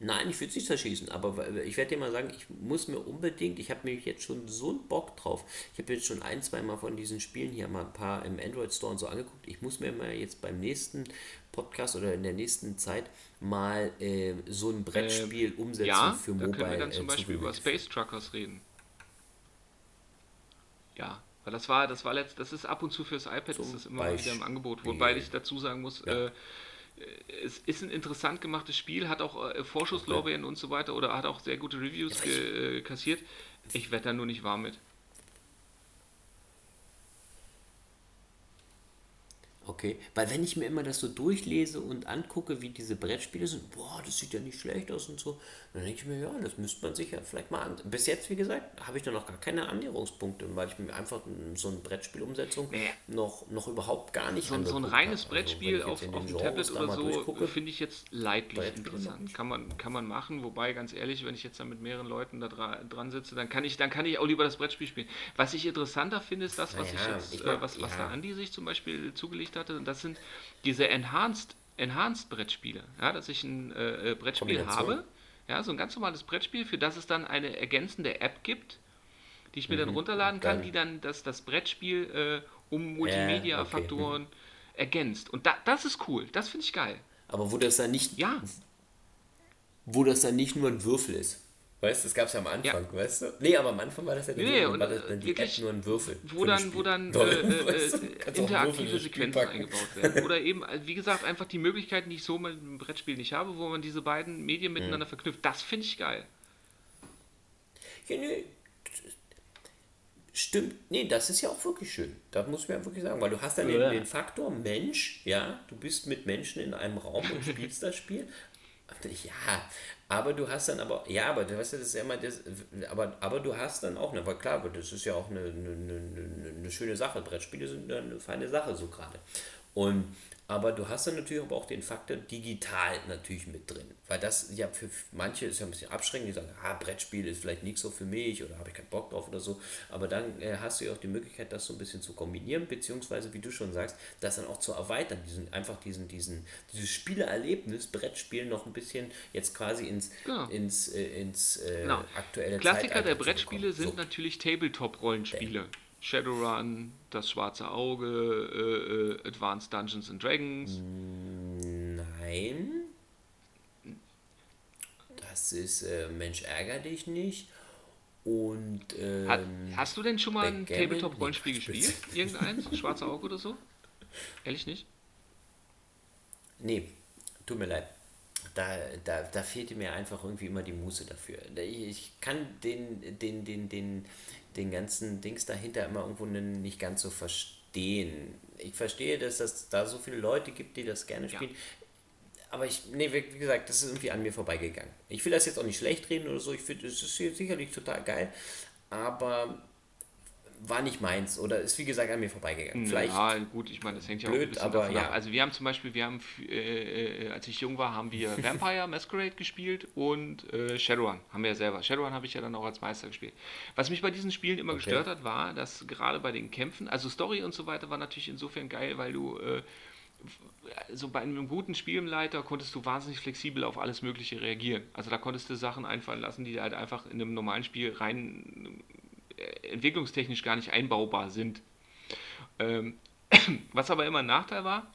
Nein, ich würde es nicht zerschießen, aber ich werde dir mal sagen, ich muss mir unbedingt, ich habe nämlich jetzt schon so einen Bock drauf. Ich habe jetzt schon ein, zwei Mal von diesen Spielen hier mal ein paar im Android Store und so angeguckt. Ich muss mir mal jetzt beim nächsten Podcast oder in der nächsten Zeit mal äh, so ein Brettspiel äh, umsetzen ja, für Mobile. Da können wir dann zum äh, Beispiel über Space Truckers reden. Ja, weil das war, das war letzt, das ist ab und zu fürs iPad, zum ist das immer Beispiel. wieder im Angebot. Wobei ich dazu sagen muss, ja. äh, es ist ein interessant gemachtes Spiel, hat auch äh, Vorschusslorbeeren okay. und so weiter oder hat auch sehr gute Reviews ja, ge, äh, kassiert. Ich werde da nur nicht warm mit. Okay, weil wenn ich mir immer das so durchlese und angucke, wie diese Brettspiele sind, boah, das sieht ja nicht schlecht aus und so, dann denke ich mir, ja, das müsste man sich ja vielleicht mal an. Bis jetzt, wie gesagt, habe ich da noch gar keine Annäherungspunkte, weil ich mir einfach so eine Brettspielumsetzung nee. noch, noch überhaupt gar nicht So, so ein reines habe. Also, Brettspiel also, auf, auf dem Tablet oder so finde ich jetzt leidlich interessant. Kann man, kann man machen, wobei ganz ehrlich, wenn ich jetzt da mit mehreren Leuten da dra dran sitze, dann kann ich, dann kann ich auch lieber das Brettspiel spielen. Was ich interessanter finde, ist das, was naja, ich jetzt, ich mag, äh, was, was ja. da Andi sich zum Beispiel zugelegt hatte, und das sind diese Enhanced, Enhanced Brettspiele. Ja, dass ich ein äh, äh Brettspiel habe, ja, so ein ganz normales Brettspiel, für das es dann eine ergänzende App gibt, die ich mir mhm. dann runterladen kann, die dann das, das Brettspiel äh, um Multimedia-Faktoren äh, okay. mhm. ergänzt. Und da, das ist cool, das finde ich geil. Aber wo das dann nicht. Ja. Wo das dann nicht nur ein Würfel ist. Weißt du, das gab es ja am Anfang, ja. weißt du? Nee, aber am Anfang war das ja nee, so, war das dann die App nur ein Würfel. Wo dann, wo dann *laughs* äh, äh, interaktive Sequenzen eingebaut werden. Oder eben, äh, wie gesagt, einfach die Möglichkeiten, die ich so mit dem Brettspiel nicht habe, wo man diese beiden Medien hm. miteinander hm. verknüpft. Das finde ich geil. Ja, nee. Stimmt, nee, das ist ja auch wirklich schön. Das muss man ja wirklich sagen, weil du hast dann ja. den, den Faktor Mensch, ja, du bist mit Menschen in einem Raum und spielst das Spiel. Ja, aber du hast dann aber, ja, aber du weißt ja, das ist immer das, aber, aber du hast dann auch, aber klar, das ist ja auch eine, eine, eine, eine schöne Sache. Brettspiele sind eine feine Sache so gerade. Und aber du hast dann natürlich aber auch den Faktor digital natürlich mit drin. Weil das ja für manche ist ja ein bisschen abschreckend, die sagen, ah, Brettspiel ist vielleicht nicht so für mich oder habe ich keinen Bock drauf oder so. Aber dann äh, hast du ja auch die Möglichkeit, das so ein bisschen zu kombinieren, beziehungsweise, wie du schon sagst, das dann auch zu erweitern. Diesen, einfach diesen, diesen, dieses Spielerlebnis, Brettspiel noch ein bisschen jetzt quasi ins, genau. ins, äh, ins äh, genau. aktuelle Klassiker der Brettspiele sind so. natürlich Tabletop-Rollenspiele. Shadowrun, Das Schwarze Auge, äh, äh, Advanced Dungeons and Dragons. Nein. Das ist äh, Mensch ärger dich nicht. Und ähm, Hat, hast du denn schon mal ein Tabletop-Rollenspiel gespielt? Irgendeins? *laughs* Schwarze Auge oder so? Ehrlich nicht? Nee, tut mir leid. Da, da, da fehlte mir einfach irgendwie immer die Muße dafür. Ich kann den, den, den, den, den ganzen Dings dahinter immer irgendwo nicht ganz so verstehen. Ich verstehe, dass es da so viele Leute gibt, die das gerne spielen. Ja. Aber ich, nee, wie gesagt, das ist irgendwie an mir vorbeigegangen. Ich will das jetzt auch nicht schlecht reden oder so. Ich finde, es ist sicherlich total geil. Aber war nicht meins oder ist wie gesagt an mir vorbeigegangen. Vielleicht ja, gut, ich meine, das hängt ja blöd, auch ein bisschen aber, davon ja. ab. Also wir haben zum Beispiel, wir haben, äh, äh, als ich jung war, haben wir *laughs* Vampire Masquerade gespielt und äh, Shadowrun haben wir ja selber. Shadowrun habe ich ja dann auch als Meister gespielt. Was mich bei diesen Spielen immer okay. gestört hat, war, dass gerade bei den Kämpfen, also Story und so weiter war natürlich insofern geil, weil du äh, so bei einem guten Spielleiter konntest du wahnsinnig flexibel auf alles Mögliche reagieren. Also da konntest du Sachen einfallen lassen, die halt einfach in einem normalen Spiel rein entwicklungstechnisch gar nicht einbaubar sind. Ähm, *clears throat* was aber immer ein Nachteil war,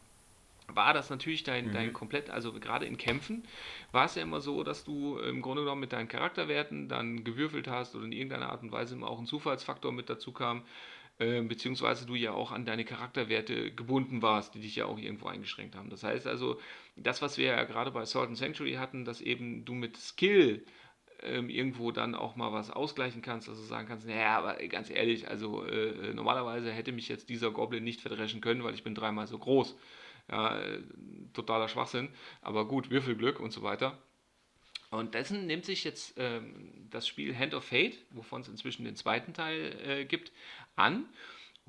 war das natürlich dein, mhm. dein komplett, also gerade in Kämpfen, war es ja immer so, dass du im Grunde genommen mit deinen Charakterwerten dann gewürfelt hast oder in irgendeiner Art und Weise immer auch ein Zufallsfaktor mit dazu kam, äh, beziehungsweise du ja auch an deine Charakterwerte gebunden warst, die dich ja auch irgendwo eingeschränkt haben. Das heißt also, das, was wir ja gerade bei Salt and Sanctuary hatten, dass eben du mit Skill ähm, irgendwo dann auch mal was ausgleichen kannst, also sagen kannst, naja, aber ganz ehrlich, also äh, äh, normalerweise hätte mich jetzt dieser Goblin nicht verdreschen können, weil ich bin dreimal so groß. Ja, äh, totaler Schwachsinn, aber gut, Würfelglück und so weiter. Und dessen nimmt sich jetzt ähm, das Spiel Hand of Fate, wovon es inzwischen den zweiten Teil äh, gibt, an.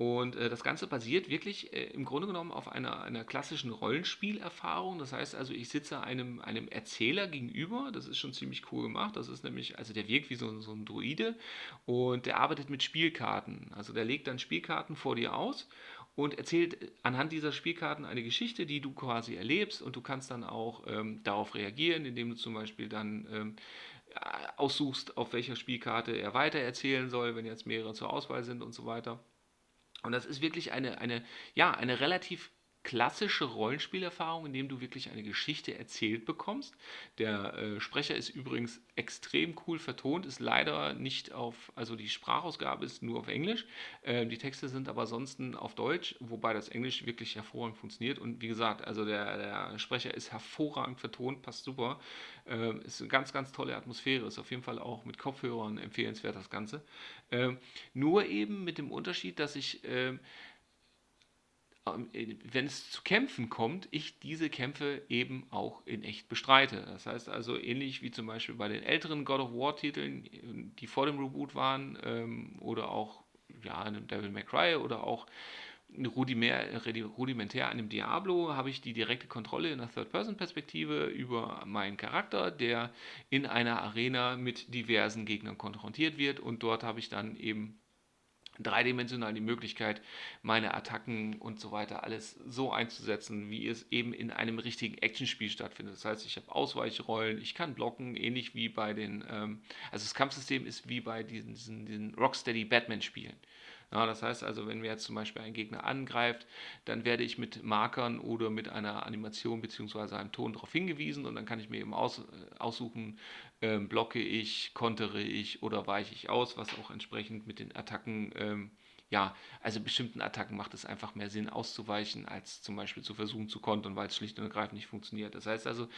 Und äh, das Ganze basiert wirklich äh, im Grunde genommen auf einer, einer klassischen Rollenspielerfahrung. Das heißt also, ich sitze einem, einem Erzähler gegenüber. Das ist schon ziemlich cool gemacht. Das ist nämlich, also der wirkt wie so, so ein Druide und der arbeitet mit Spielkarten. Also der legt dann Spielkarten vor dir aus und erzählt anhand dieser Spielkarten eine Geschichte, die du quasi erlebst und du kannst dann auch ähm, darauf reagieren, indem du zum Beispiel dann ähm, aussuchst, auf welcher Spielkarte er weiter erzählen soll, wenn jetzt mehrere zur Auswahl sind und so weiter. Und das ist wirklich eine, eine, ja, eine relativ klassische Rollenspielerfahrung, in dem du wirklich eine Geschichte erzählt bekommst. Der äh, Sprecher ist übrigens extrem cool vertont, ist leider nicht auf, also die Sprachausgabe ist nur auf Englisch. Äh, die Texte sind aber ansonsten auf Deutsch, wobei das Englisch wirklich hervorragend funktioniert. Und wie gesagt, also der, der Sprecher ist hervorragend vertont, passt super. Äh, ist eine ganz, ganz tolle Atmosphäre, ist auf jeden Fall auch mit Kopfhörern empfehlenswert das Ganze. Ähm, nur eben mit dem Unterschied, dass ich ähm, wenn es zu Kämpfen kommt, ich diese Kämpfe eben auch in echt bestreite. Das heißt also ähnlich wie zum Beispiel bei den älteren God of War Titeln, die vor dem Reboot waren, ähm, oder auch ja, einem Devil May Cry oder auch rudimentär einem Diablo habe ich die direkte Kontrolle in der Third-Person-Perspektive über meinen Charakter, der in einer Arena mit diversen Gegnern konfrontiert wird und dort habe ich dann eben dreidimensional die Möglichkeit, meine Attacken und so weiter alles so einzusetzen, wie es eben in einem richtigen Actionspiel stattfindet. Das heißt, ich habe Ausweichrollen, ich kann blocken, ähnlich wie bei den, ähm, also das Kampfsystem ist wie bei diesen, diesen, diesen Rocksteady Batman-Spielen. Ja, das heißt also, wenn mir jetzt zum Beispiel ein Gegner angreift, dann werde ich mit Markern oder mit einer Animation bzw. einem Ton darauf hingewiesen und dann kann ich mir eben aus, äh, aussuchen, ähm, blocke ich, kontere ich oder weiche ich aus, was auch entsprechend mit den Attacken, ähm, ja, also bestimmten Attacken macht es einfach mehr Sinn auszuweichen, als zum Beispiel zu versuchen zu kontern, weil es schlicht und ergreifend nicht funktioniert. Das heißt also,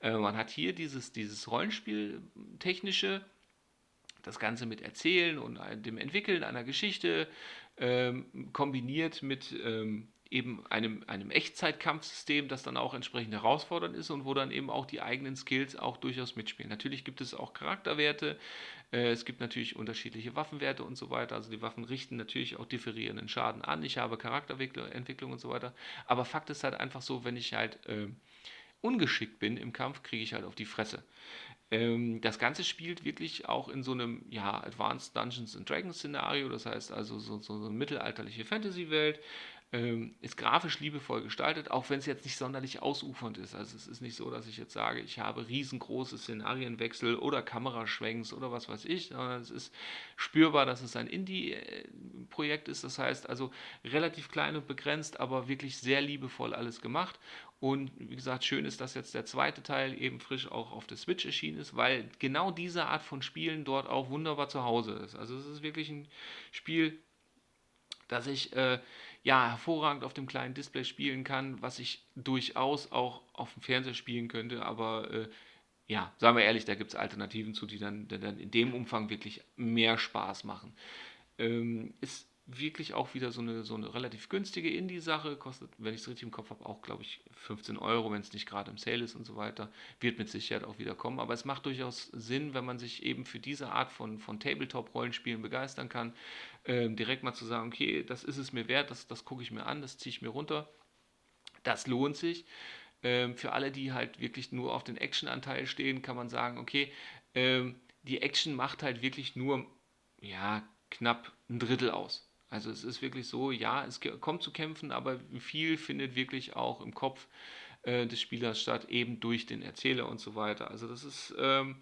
äh, man hat hier dieses, dieses Rollenspiel-technische, das Ganze mit Erzählen und dem Entwickeln einer Geschichte ähm, kombiniert mit ähm, eben einem, einem Echtzeitkampfsystem, das dann auch entsprechend herausfordernd ist und wo dann eben auch die eigenen Skills auch durchaus mitspielen. Natürlich gibt es auch Charakterwerte, äh, es gibt natürlich unterschiedliche Waffenwerte und so weiter. Also die Waffen richten natürlich auch differierenden Schaden an. Ich habe Charakterentwicklung und so weiter. Aber Fakt ist halt einfach so, wenn ich halt äh, ungeschickt bin im Kampf, kriege ich halt auf die Fresse. Ähm, das Ganze spielt wirklich auch in so einem ja, Advanced Dungeons and Dragons Szenario, das heißt also so, so, eine mittelalterliche Fantasy-Welt. Ähm, ist grafisch liebevoll gestaltet, auch wenn es jetzt nicht sonderlich ausufernd ist. Also es ist nicht so, dass ich jetzt sage, ich habe riesengroße Szenarienwechsel oder Kameraschwenks oder was weiß ich, sondern es ist spürbar, dass es ein Indie-Projekt ist. Das heißt also relativ klein und begrenzt, aber wirklich sehr liebevoll alles gemacht. Und wie gesagt, schön ist, dass jetzt der zweite Teil eben frisch auch auf der Switch erschienen ist, weil genau diese Art von Spielen dort auch wunderbar zu Hause ist. Also es ist wirklich ein Spiel, das ich äh, ja, hervorragend auf dem kleinen Display spielen kann, was ich durchaus auch auf dem Fernseher spielen könnte, aber äh, ja, sagen wir ehrlich, da gibt es Alternativen zu, die dann, dann in dem Umfang wirklich mehr Spaß machen. Ähm, ist wirklich auch wieder so eine, so eine relativ günstige Indie-Sache. Kostet, wenn ich es richtig im Kopf habe, auch, glaube ich, 15 Euro, wenn es nicht gerade im Sale ist und so weiter. Wird mit Sicherheit auch wieder kommen. Aber es macht durchaus Sinn, wenn man sich eben für diese Art von, von Tabletop-Rollenspielen begeistern kann, ähm, direkt mal zu sagen, okay, das ist es mir wert, das, das gucke ich mir an, das ziehe ich mir runter. Das lohnt sich. Ähm, für alle, die halt wirklich nur auf den Action-Anteil stehen, kann man sagen, okay, ähm, die Action macht halt wirklich nur, ja, knapp ein Drittel aus. Also es ist wirklich so, ja, es kommt zu Kämpfen, aber viel findet wirklich auch im Kopf äh, des Spielers statt, eben durch den Erzähler und so weiter. Also das ist ähm,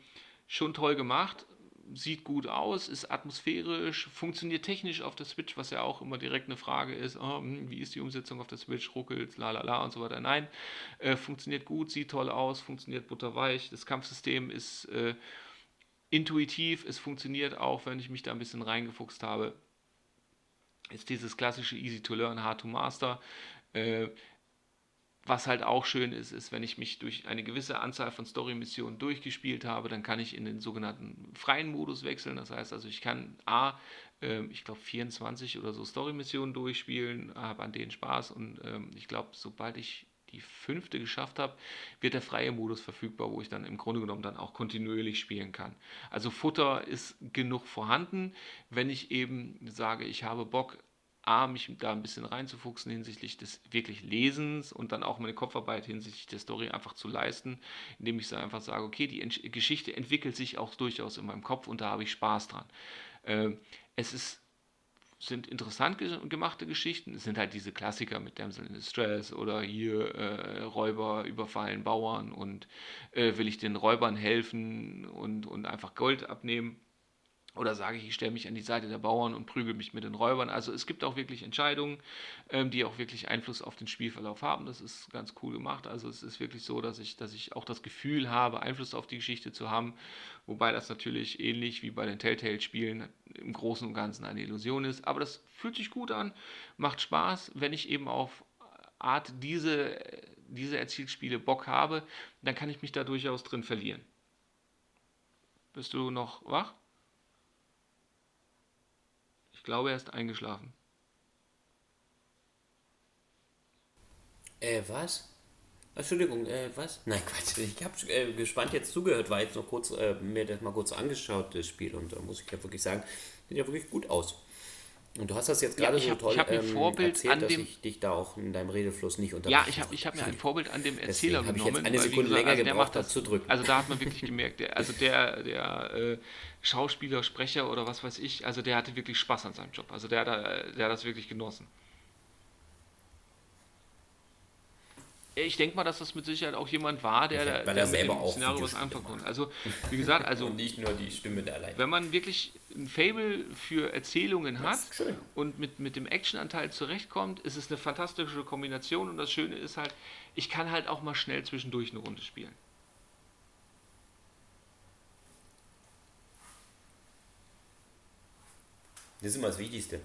schon toll gemacht. sieht gut aus, ist atmosphärisch, funktioniert technisch auf der Switch, was ja auch immer direkt eine Frage ist, oh, wie ist die Umsetzung auf der Switch, ruckelt, la la la und so weiter. Nein, äh, funktioniert gut, sieht toll aus, funktioniert butterweich, das Kampfsystem ist äh, intuitiv, es funktioniert auch, wenn ich mich da ein bisschen reingefuchst habe. Ist dieses klassische Easy to Learn, Hard to Master. Äh, was halt auch schön ist, ist, wenn ich mich durch eine gewisse Anzahl von Story-Missionen durchgespielt habe, dann kann ich in den sogenannten freien Modus wechseln. Das heißt also, ich kann A, äh, ich glaube 24 oder so Story-Missionen durchspielen, habe an denen Spaß und äh, ich glaube, sobald ich die fünfte geschafft habe, wird der freie Modus verfügbar, wo ich dann im Grunde genommen dann auch kontinuierlich spielen kann. Also Futter ist genug vorhanden, wenn ich eben sage, ich habe Bock A, mich da ein bisschen reinzufuchsen hinsichtlich des wirklich Lesens und dann auch meine Kopfarbeit hinsichtlich der Story einfach zu leisten, indem ich so einfach sage, okay, die Ent Geschichte entwickelt sich auch durchaus in meinem Kopf und da habe ich Spaß dran. Äh, es ist, sind interessant ge gemachte Geschichten, es sind halt diese Klassiker mit Damsel in Distress oder hier äh, Räuber überfallen Bauern und äh, will ich den Räubern helfen und, und einfach Gold abnehmen oder sage ich, ich stelle mich an die Seite der Bauern und prügel mich mit den Räubern. Also es gibt auch wirklich Entscheidungen, ähm, die auch wirklich Einfluss auf den Spielverlauf haben. Das ist ganz cool gemacht. Also es ist wirklich so, dass ich, dass ich auch das Gefühl habe, Einfluss auf die Geschichte zu haben. Wobei das natürlich ähnlich wie bei den Telltale-Spielen im Großen und Ganzen eine Illusion ist. Aber das fühlt sich gut an, macht Spaß, wenn ich eben auf Art diese, diese Erzielspiele Bock habe, dann kann ich mich da durchaus drin verlieren. Bist du noch wach? Glaube, er ist eingeschlafen. Äh, was? Entschuldigung, äh, was? Nein, Quatsch. Ich habe äh, gespannt jetzt zugehört, war jetzt noch kurz, äh, mir das mal kurz angeschaut, das Spiel, und da muss ich ja wirklich sagen, sieht ja wirklich gut aus. Und du hast das jetzt gerade ja, so hab, toll ich ähm, Vorbild erzählt, an dass ich dich da auch in deinem Redefluss nicht unterbreche. Ja, ich habe ich hab mir ein Vorbild an dem Erzähler Deswegen genommen. Ich jetzt eine Sekunde länger also gebraucht, das zu drücken. Also da hat man wirklich gemerkt, der, also der, der äh, Schauspieler, Sprecher oder was weiß ich, also der hatte wirklich Spaß an seinem Job. Also der, der, der hat das wirklich genossen. Ich denke mal, dass das mit Sicherheit auch jemand war, der, der, der mit dem Szenario was anfangen konnte. Also, wie gesagt, also. und nicht nur die Stimme der Leitung. Wenn man wirklich ein Fable für Erzählungen hat und mit, mit dem Actionanteil zurechtkommt, ist es eine fantastische Kombination und das Schöne ist halt, ich kann halt auch mal schnell zwischendurch eine Runde spielen. Das ist immer das Wichtigste.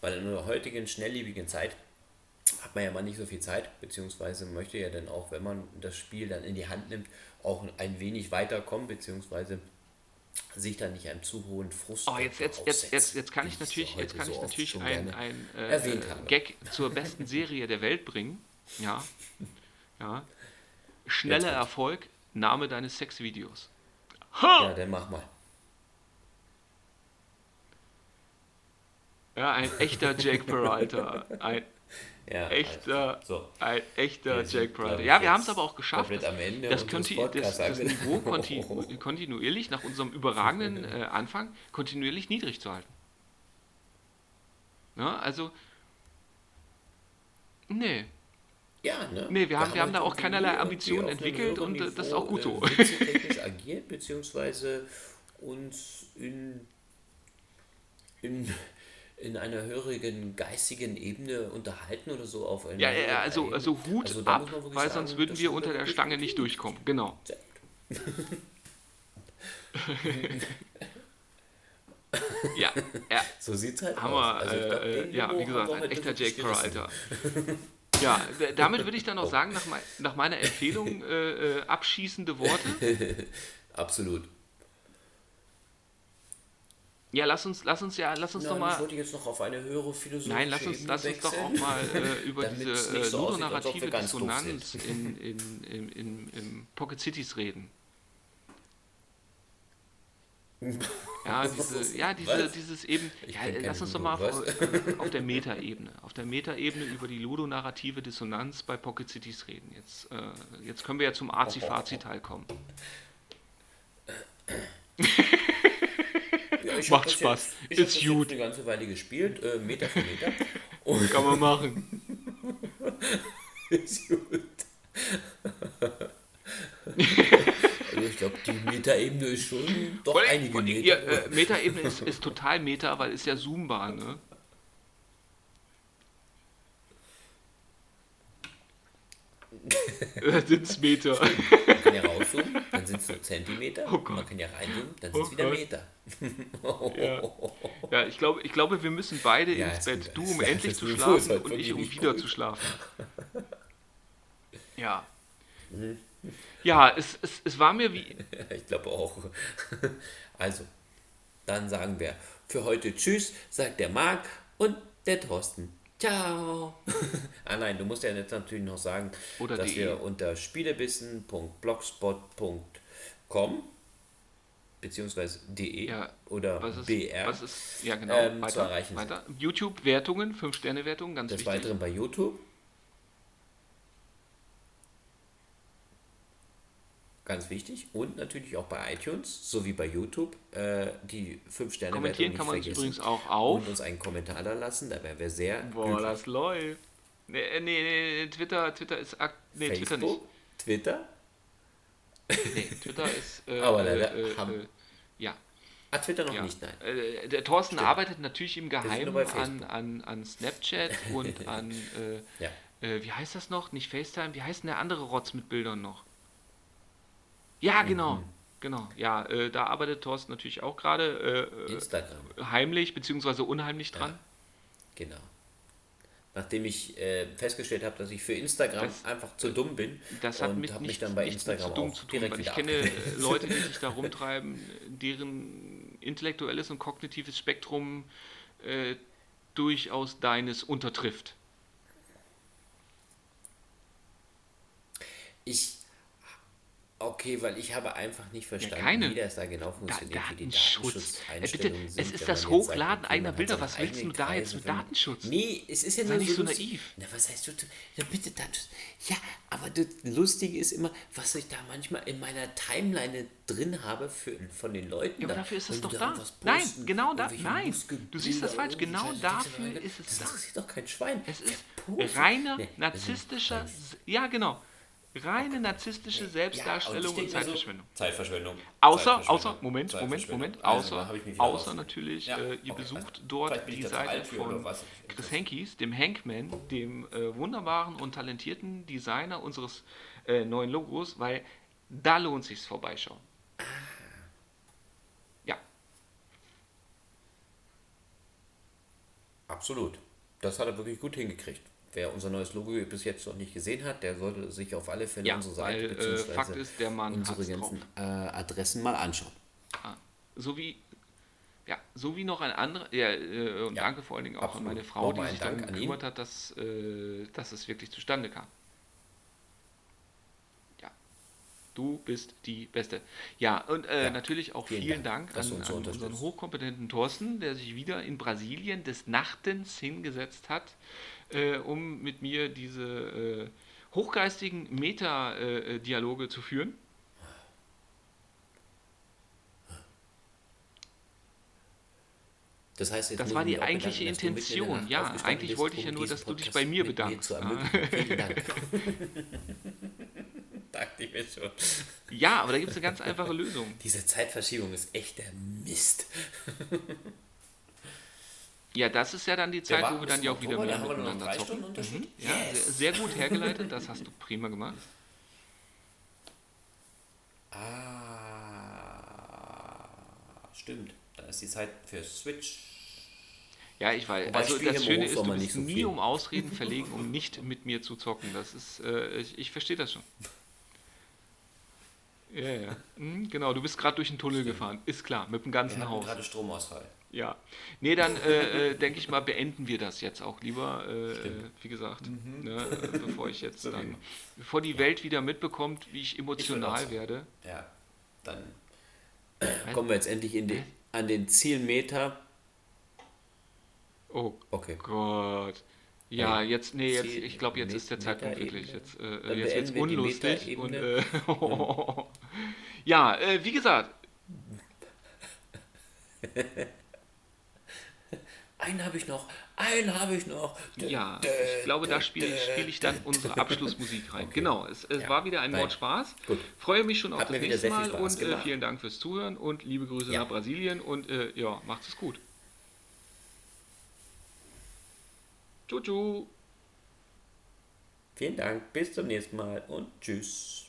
Weil in der heutigen schnelllebigen Zeit hat man ja mal nicht so viel Zeit, beziehungsweise möchte ja dann auch, wenn man das Spiel dann in die Hand nimmt, auch ein wenig weiterkommen, beziehungsweise sich dann nicht einem zu hohen Frust. Oh, jetzt, jetzt, jetzt, jetzt, jetzt kann ich natürlich, jetzt kann ich natürlich ein, ein äh, Gag zur besten Serie der Welt bringen. Ja. *laughs* ja. Schneller Erfolg, Name deines Sexvideos. Ha! Ja, dann mach mal. Ja, ein echter Jake Peralta. Ein ja, echter, also, so. ein echter Jack Pryor. Ja, wir haben es aber auch geschafft, das, das, das, das Niveau *laughs* kontinu kontinuierlich nach unserem überragenden *laughs* äh, Anfang kontinuierlich niedrig zu halten. Ja, also, nee. Ja, ne? Nee, wir haben, wir haben da auch keinerlei Ambitionen entwickelt und äh, das ist auch gut so. Äh, agiert, beziehungsweise uns in, in in einer höheren geistigen Ebene unterhalten oder so auf einer. Ja, ja, also, also Hut also ab, weil sagen, sonst würden wir unter der Stange nicht durchkommen. Genau. *laughs* ja, ja. So sieht's halt Haben aus. Also, äh, ja, wie gesagt, ein echter Jake Crow, Alter. *laughs* Ja, damit würde ich dann oh. sagen, nach, mein, nach meiner Empfehlung äh, äh, abschießende Worte. *laughs* Absolut. Ja, lass uns, lass uns ja, lass uns Nein, doch mal. Ich wollte jetzt noch auf eine höhere philosophische Nein, lass uns, lass uns doch auch mal äh, *laughs* über diese äh, so ludonarrative Dissonanz in, in, in, in, in Pocket Cities reden. Ja, *laughs* diese, ja diese, dieses eben, ja, lass uns doch mal auf, äh, auf, der Meta-Ebene, auf der Meta-Ebene über die ludonarrative Dissonanz bei Pocket Cities reden. Jetzt, äh, jetzt können wir ja zum *laughs* Azi-Fazi-Teil kommen. Ich *laughs* Macht Spaß. Jetzt, ich Ist gut. eine ganze Weile gespielt, äh, Meter für Meter. Und *laughs* Kann man machen. *laughs* Ist gut. ich glaube, die Metaebene ist schon doch Weil, einige Meter. Ja, äh, Metaebene ist, ist total Meta, weil ist ja zoombar, ne? sind es Meter. Man kann ja rauszoomen, dann sind es nur Zentimeter. Oh man kann ja reinzoomen, dann sind es oh wieder Meter. ja. ja, ich, glaube, ich glaube, wir müssen beide ja, ins Bett. Du, um endlich zu schlafen und ich, um wieder gut. zu schlafen. Ja. Ja, es, es, es war mir wie. *laughs* ich glaube auch. Also, dann sagen wir für heute Tschüss, sagt der Marc und der Thorsten. Ciao. *laughs* ah nein, du musst ja jetzt natürlich noch sagen, Oder dass wir e. unter spielebissen.blogspot.com beziehungsweise de ja, oder was ist, br was ist, ja genau, ähm, weiter, zu erreichen weiter. YouTube Wertungen, 5 Sterne Wertungen, ganz Des wichtig. Weiteren bei YouTube Ganz wichtig. Und natürlich auch bei iTunes sowie bei YouTube äh, die 5 Sterne Kommentieren kann man vergessen. übrigens auch auf. Und uns einen Kommentar da lassen, da wären wir sehr. Boah, glücklich. das läuft. Nee, äh, nee, nee, Twitter, Twitter ist. Nee, Facebook? Twitter nicht. Twitter? Nee, Twitter ist. Äh, *laughs* Aber leider äh, haben. Äh, ja. Ah, Twitter noch ja. nicht, nein. Äh, der Thorsten Stimmt. arbeitet natürlich im Geheimen an, an, an Snapchat *laughs* und an. ja. wie heißt das noch? Nicht FaceTime, wie heißt denn der andere Rotz mit Bildern noch? Ja, genau. Mhm. Genau, ja, äh, da arbeitet Thorsten natürlich auch gerade äh, Instagram. heimlich bzw. unheimlich dran. Ja, genau. Nachdem ich äh, festgestellt habe, dass ich für Instagram das, einfach zu dumm bin das hat und mich, nicht, mich dann bei Instagram dumm auch direkt tun, Ich kenne äh, Leute, die sich *laughs* da rumtreiben, deren intellektuelles und kognitives Spektrum äh, durchaus deines untertrifft. Ich Okay, weil ich habe einfach nicht verstanden, ja, wie das da genau funktioniert, da, wie die Bitte, Es ist das Hochladen sagt, eigener Bilder. Was willst du da jetzt mit Datenschutz? Nee, es ist ja nur nicht so naiv. Na, was heißt du? Ja, bitte Datenschutz. Ja, aber das Lustige ist immer, was ich da manchmal in meiner Timeline drin habe für, von den Leuten. Ja, aber dafür ist es doch da. Nein, genau da. Nein, du siehst das falsch. Genau dafür ist es da. Das ist doch kein Schwein. Es ist reiner narzisstischer. Ja, genau. Reine narzisstische. Selbstdarstellung ja, und, und Zeitverschwendung. So, Zeitverschwendung. Außer, Zeitverschwendung. außer, Moment, Moment, Moment, außer, also, außer natürlich, ja. äh, ihr okay. besucht dort die Seite von Chris Henkies, dem Hankman, dem äh, wunderbaren und talentierten Designer unseres äh, neuen Logos, weil da lohnt sich's vorbeischauen. Ja. Absolut. Das hat er wirklich gut hingekriegt wer unser neues Logo bis jetzt noch nicht gesehen hat, der sollte sich auf alle Fälle ja, unsere Seite bzw. äh, unsere ganzen äh, Adressen mal anschauen. Ah, so wie ja, so wie noch ein anderer, ja, äh, und ja, danke vor allen Dingen auch absolut. an meine Frau, die sich darum gekümmert hat, dass, äh, dass es wirklich zustande kam. Ja, du bist die Beste. Ja, und äh, ja, natürlich auch vielen, vielen Dank, Dank an, an unseren hochkompetenten Thorsten, der sich wieder in Brasilien des Nachtens hingesetzt hat äh, um mit mir diese äh, hochgeistigen Meta-Dialoge zu führen. Das heißt, das war die eigentliche Intention. Ja, eigentlich wollte ich ja nur, dass du dich bei mir bedankst. *laughs* Vielen Dank. *laughs* Dachte ich mir schon. Ja, aber da gibt es eine ganz einfache Lösung. Diese Zeitverschiebung ist echt der Mist. *laughs* Ja, das ist ja dann die Zeit, wo wir dann ja auch wieder mehr miteinander zocken. Mhm. Ja, yes. sehr, sehr, gut hergeleitet, das hast du *laughs* prima gemacht. Ah, stimmt. Da ist die Zeit für Switch. Ja, ich weiß. Wobei also das Schöne ist, du bist so nie viel. um Ausreden verlegen, um *laughs* nicht mit mir zu zocken. Das ist, äh, ich, ich verstehe das schon. *laughs* Ja, ja. Mhm, genau, du bist gerade durch den Tunnel Stimmt. gefahren. Ist klar, mit dem ganzen wir Haus. gerade Stromausfall. Ja. Nee, dann äh, äh, denke ich mal, beenden wir das jetzt auch lieber, äh, wie gesagt, mhm. ne, bevor ich jetzt dann, bevor die Welt wieder mitbekommt, wie ich emotional ich werde. Ja, dann kommen wir jetzt endlich in die, an den Zielmeter. Oh okay. Gott. Ja, jetzt, nee, jetzt, ich glaube, jetzt ist der Zeitpunkt wirklich. Jetzt, äh, jetzt wird es unlustig. Und, äh, *laughs* ja, äh, wie gesagt. *laughs* einen habe ich noch, einen habe ich noch. Ja, ich glaube, da spiele spiel ich dann unsere Abschlussmusik rein. Okay. Genau, es, es ja. war wieder ein Mordspaß. Gut. Freue mich schon auf Hat das nächste Mal und äh, vielen Dank fürs Zuhören und liebe Grüße ja. nach Brasilien und äh, ja, macht es gut. Tschu, Vielen Dank, bis zum nächsten Mal und tschüss.